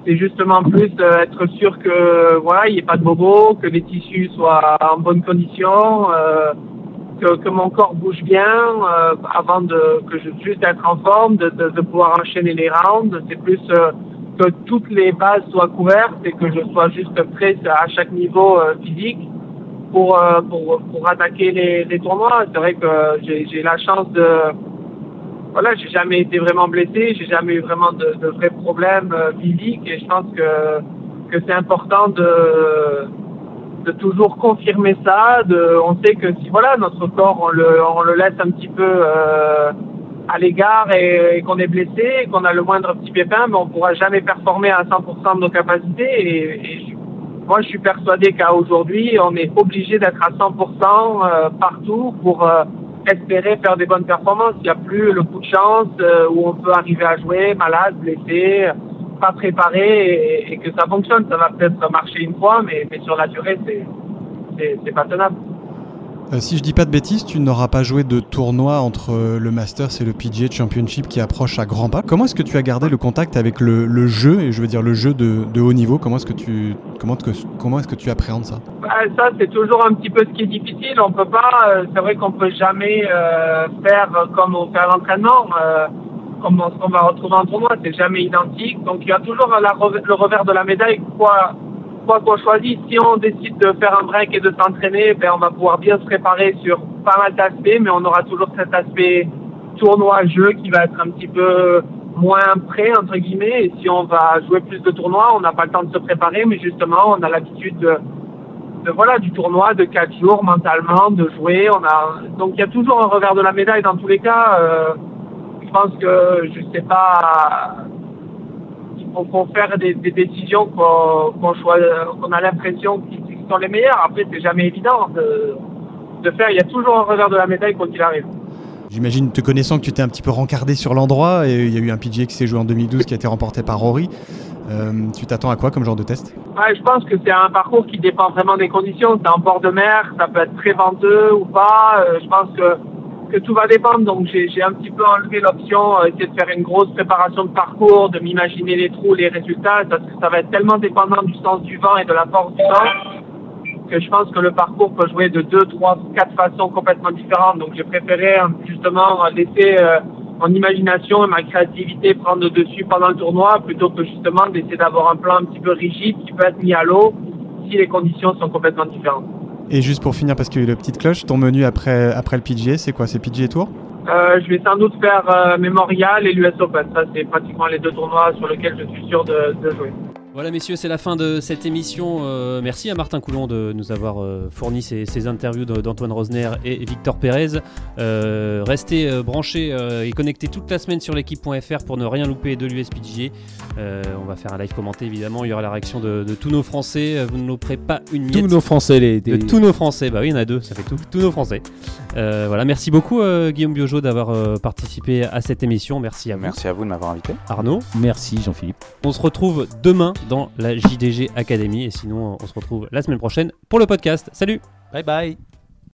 c'est justement plus euh, être sûr que voilà il n'y ait pas de bobo, que les tissus soient en bonne condition. Euh, que, que, mon corps bouge bien euh, avant de que je juste être en forme, de, de, de pouvoir enchaîner les rounds. C'est plus euh, que toutes les bases soient couvertes et que je sois juste prêt à chaque niveau euh, physique pour, pour, pour attaquer les, les tournois. C'est vrai que j'ai la chance de voilà, j'ai jamais été vraiment blessé, j'ai jamais eu vraiment de, de vrais problèmes physiques et je pense que que c'est important de de toujours confirmer ça. De, on sait que si voilà notre corps on le, on le laisse un petit peu euh, à l'égard et, qu'on est blessé, qu'on a le moindre petit pépin, mais on pourra jamais performer à 100% de nos capacités. Et, moi, je suis persuadé qu'à aujourd'hui, on est obligé d'être à 100% euh, partout pour euh, espérer faire des bonnes performances. Il n'y a plus le coup de chance euh, où on peut arriver à jouer malade, blessé pas préparé et, que ça fonctionne. Ça va peut-être marcher une fois, mais, mais sur la durée, c'est pas tenable. Euh, si je dis pas de bêtises, tu n'auras pas joué de tournoi entre euh, le Masters et le PGA Championship qui approche à grands pas. Comment est-ce que tu as gardé le contact avec le, jeu, et je veux dire le jeu de, haut niveau Comment est-ce que tu comment, comment est-ce que tu appréhendes ça? Bah, ça, c'est toujours un petit peu ce qui est difficile. On peut pas, euh, c'est vrai qu'on peut jamais faire comme on fait à l'entraînement, comme on- va retrouver en tournoi, c'est jamais identique. Donc il y a toujours le revers de la médaille, quoi quoi qu'on choisisse. Si on décide de faire un break et de s'entraîner, ben on va pouvoir bien se préparer sur pas mal d'aspects, mais on aura toujours cet aspect tournoi-jeu qui va être un petit peu moins prêt entre guillemets. Et si on va jouer plus de tournois, on n'a pas le temps de se préparer, mais justement, on a l'habitude de de, voilà du tournoi de quatre jours mentalement de jouer on a donc il y a toujours un revers de la médaille dans tous les cas euh, je pense que je sais pas faut, faut faire des, des décisions qu'on qu'on a l'impression qui qui sont les meilleures après c'est jamais évident de, de faire il y a toujours un revers de la médaille quand il arrive J'imagine, te connaissant, que tu t'es un petit peu rencardé sur l'endroit, et il y a eu un PGA qui s'est joué en 2012 qui a été remporté par Rory. Euh, tu t'attends à quoi comme genre de test? Ouais, je pense que c'est un parcours qui dépend vraiment des conditions. C'est en bord de mer, ça peut être très venteux ou pas. Euh, je pense que, que tout va dépendre. Donc j'ai un petit peu enlevé l'option, euh, essayer de faire une grosse préparation de parcours, de m'imaginer les trous, les résultats, parce que ça va être tellement dépendant du sens du vent et de la force du vent que je pense que le parcours peut jouer de deux, trois, quatre façons complètement différentes. Donc j'ai préféré euh, justement laisser euh, mon imagination et ma créativité prendre le dessus pendant le tournoi plutôt que justement d'essayer d'avoir un plan un petit peu rigide qui peut être mis à l'eau si les conditions sont complètement différentes. Et juste pour finir, parce qu'il y a eu la petite cloche, ton menu après, après le PGA, c'est quoi? C'est PGA Tour? Euh, je vais sans doute faire euh, Memorial et l'US Open. Ça, c'est pratiquement les deux tournois sur lesquels je suis sûr de, de jouer. Voilà messieurs, c'est la fin de cette émission. Euh, merci à Martin Coulon de nous avoir euh, fourni ces, ces interviews de- d'Antoine Rosner et Victor Pérez. Euh, restez euh, branchés euh, et connectés toute la semaine sur l'équipe.fr pour ne rien louper de l'USPGA. Euh, on va faire un live commenté évidemment, il y aura la réaction de, de tous nos Français. Vous ne louperez pas une miette. Tous nos Français, les, De des- tous nos Français, bah oui, il y en a deux, ça fait tout- tous nos Français. Euh, voilà, merci beaucoup euh, Guillaume Biojo d'avoir euh, participé à cette émission. Merci à vous, Merci à vous de m'avoir invité. Arnaud. Merci Jean-Philippe. On se retrouve demain dans la JDG Academy et sinon on se retrouve la semaine prochaine pour le podcast. Salut Bye bye.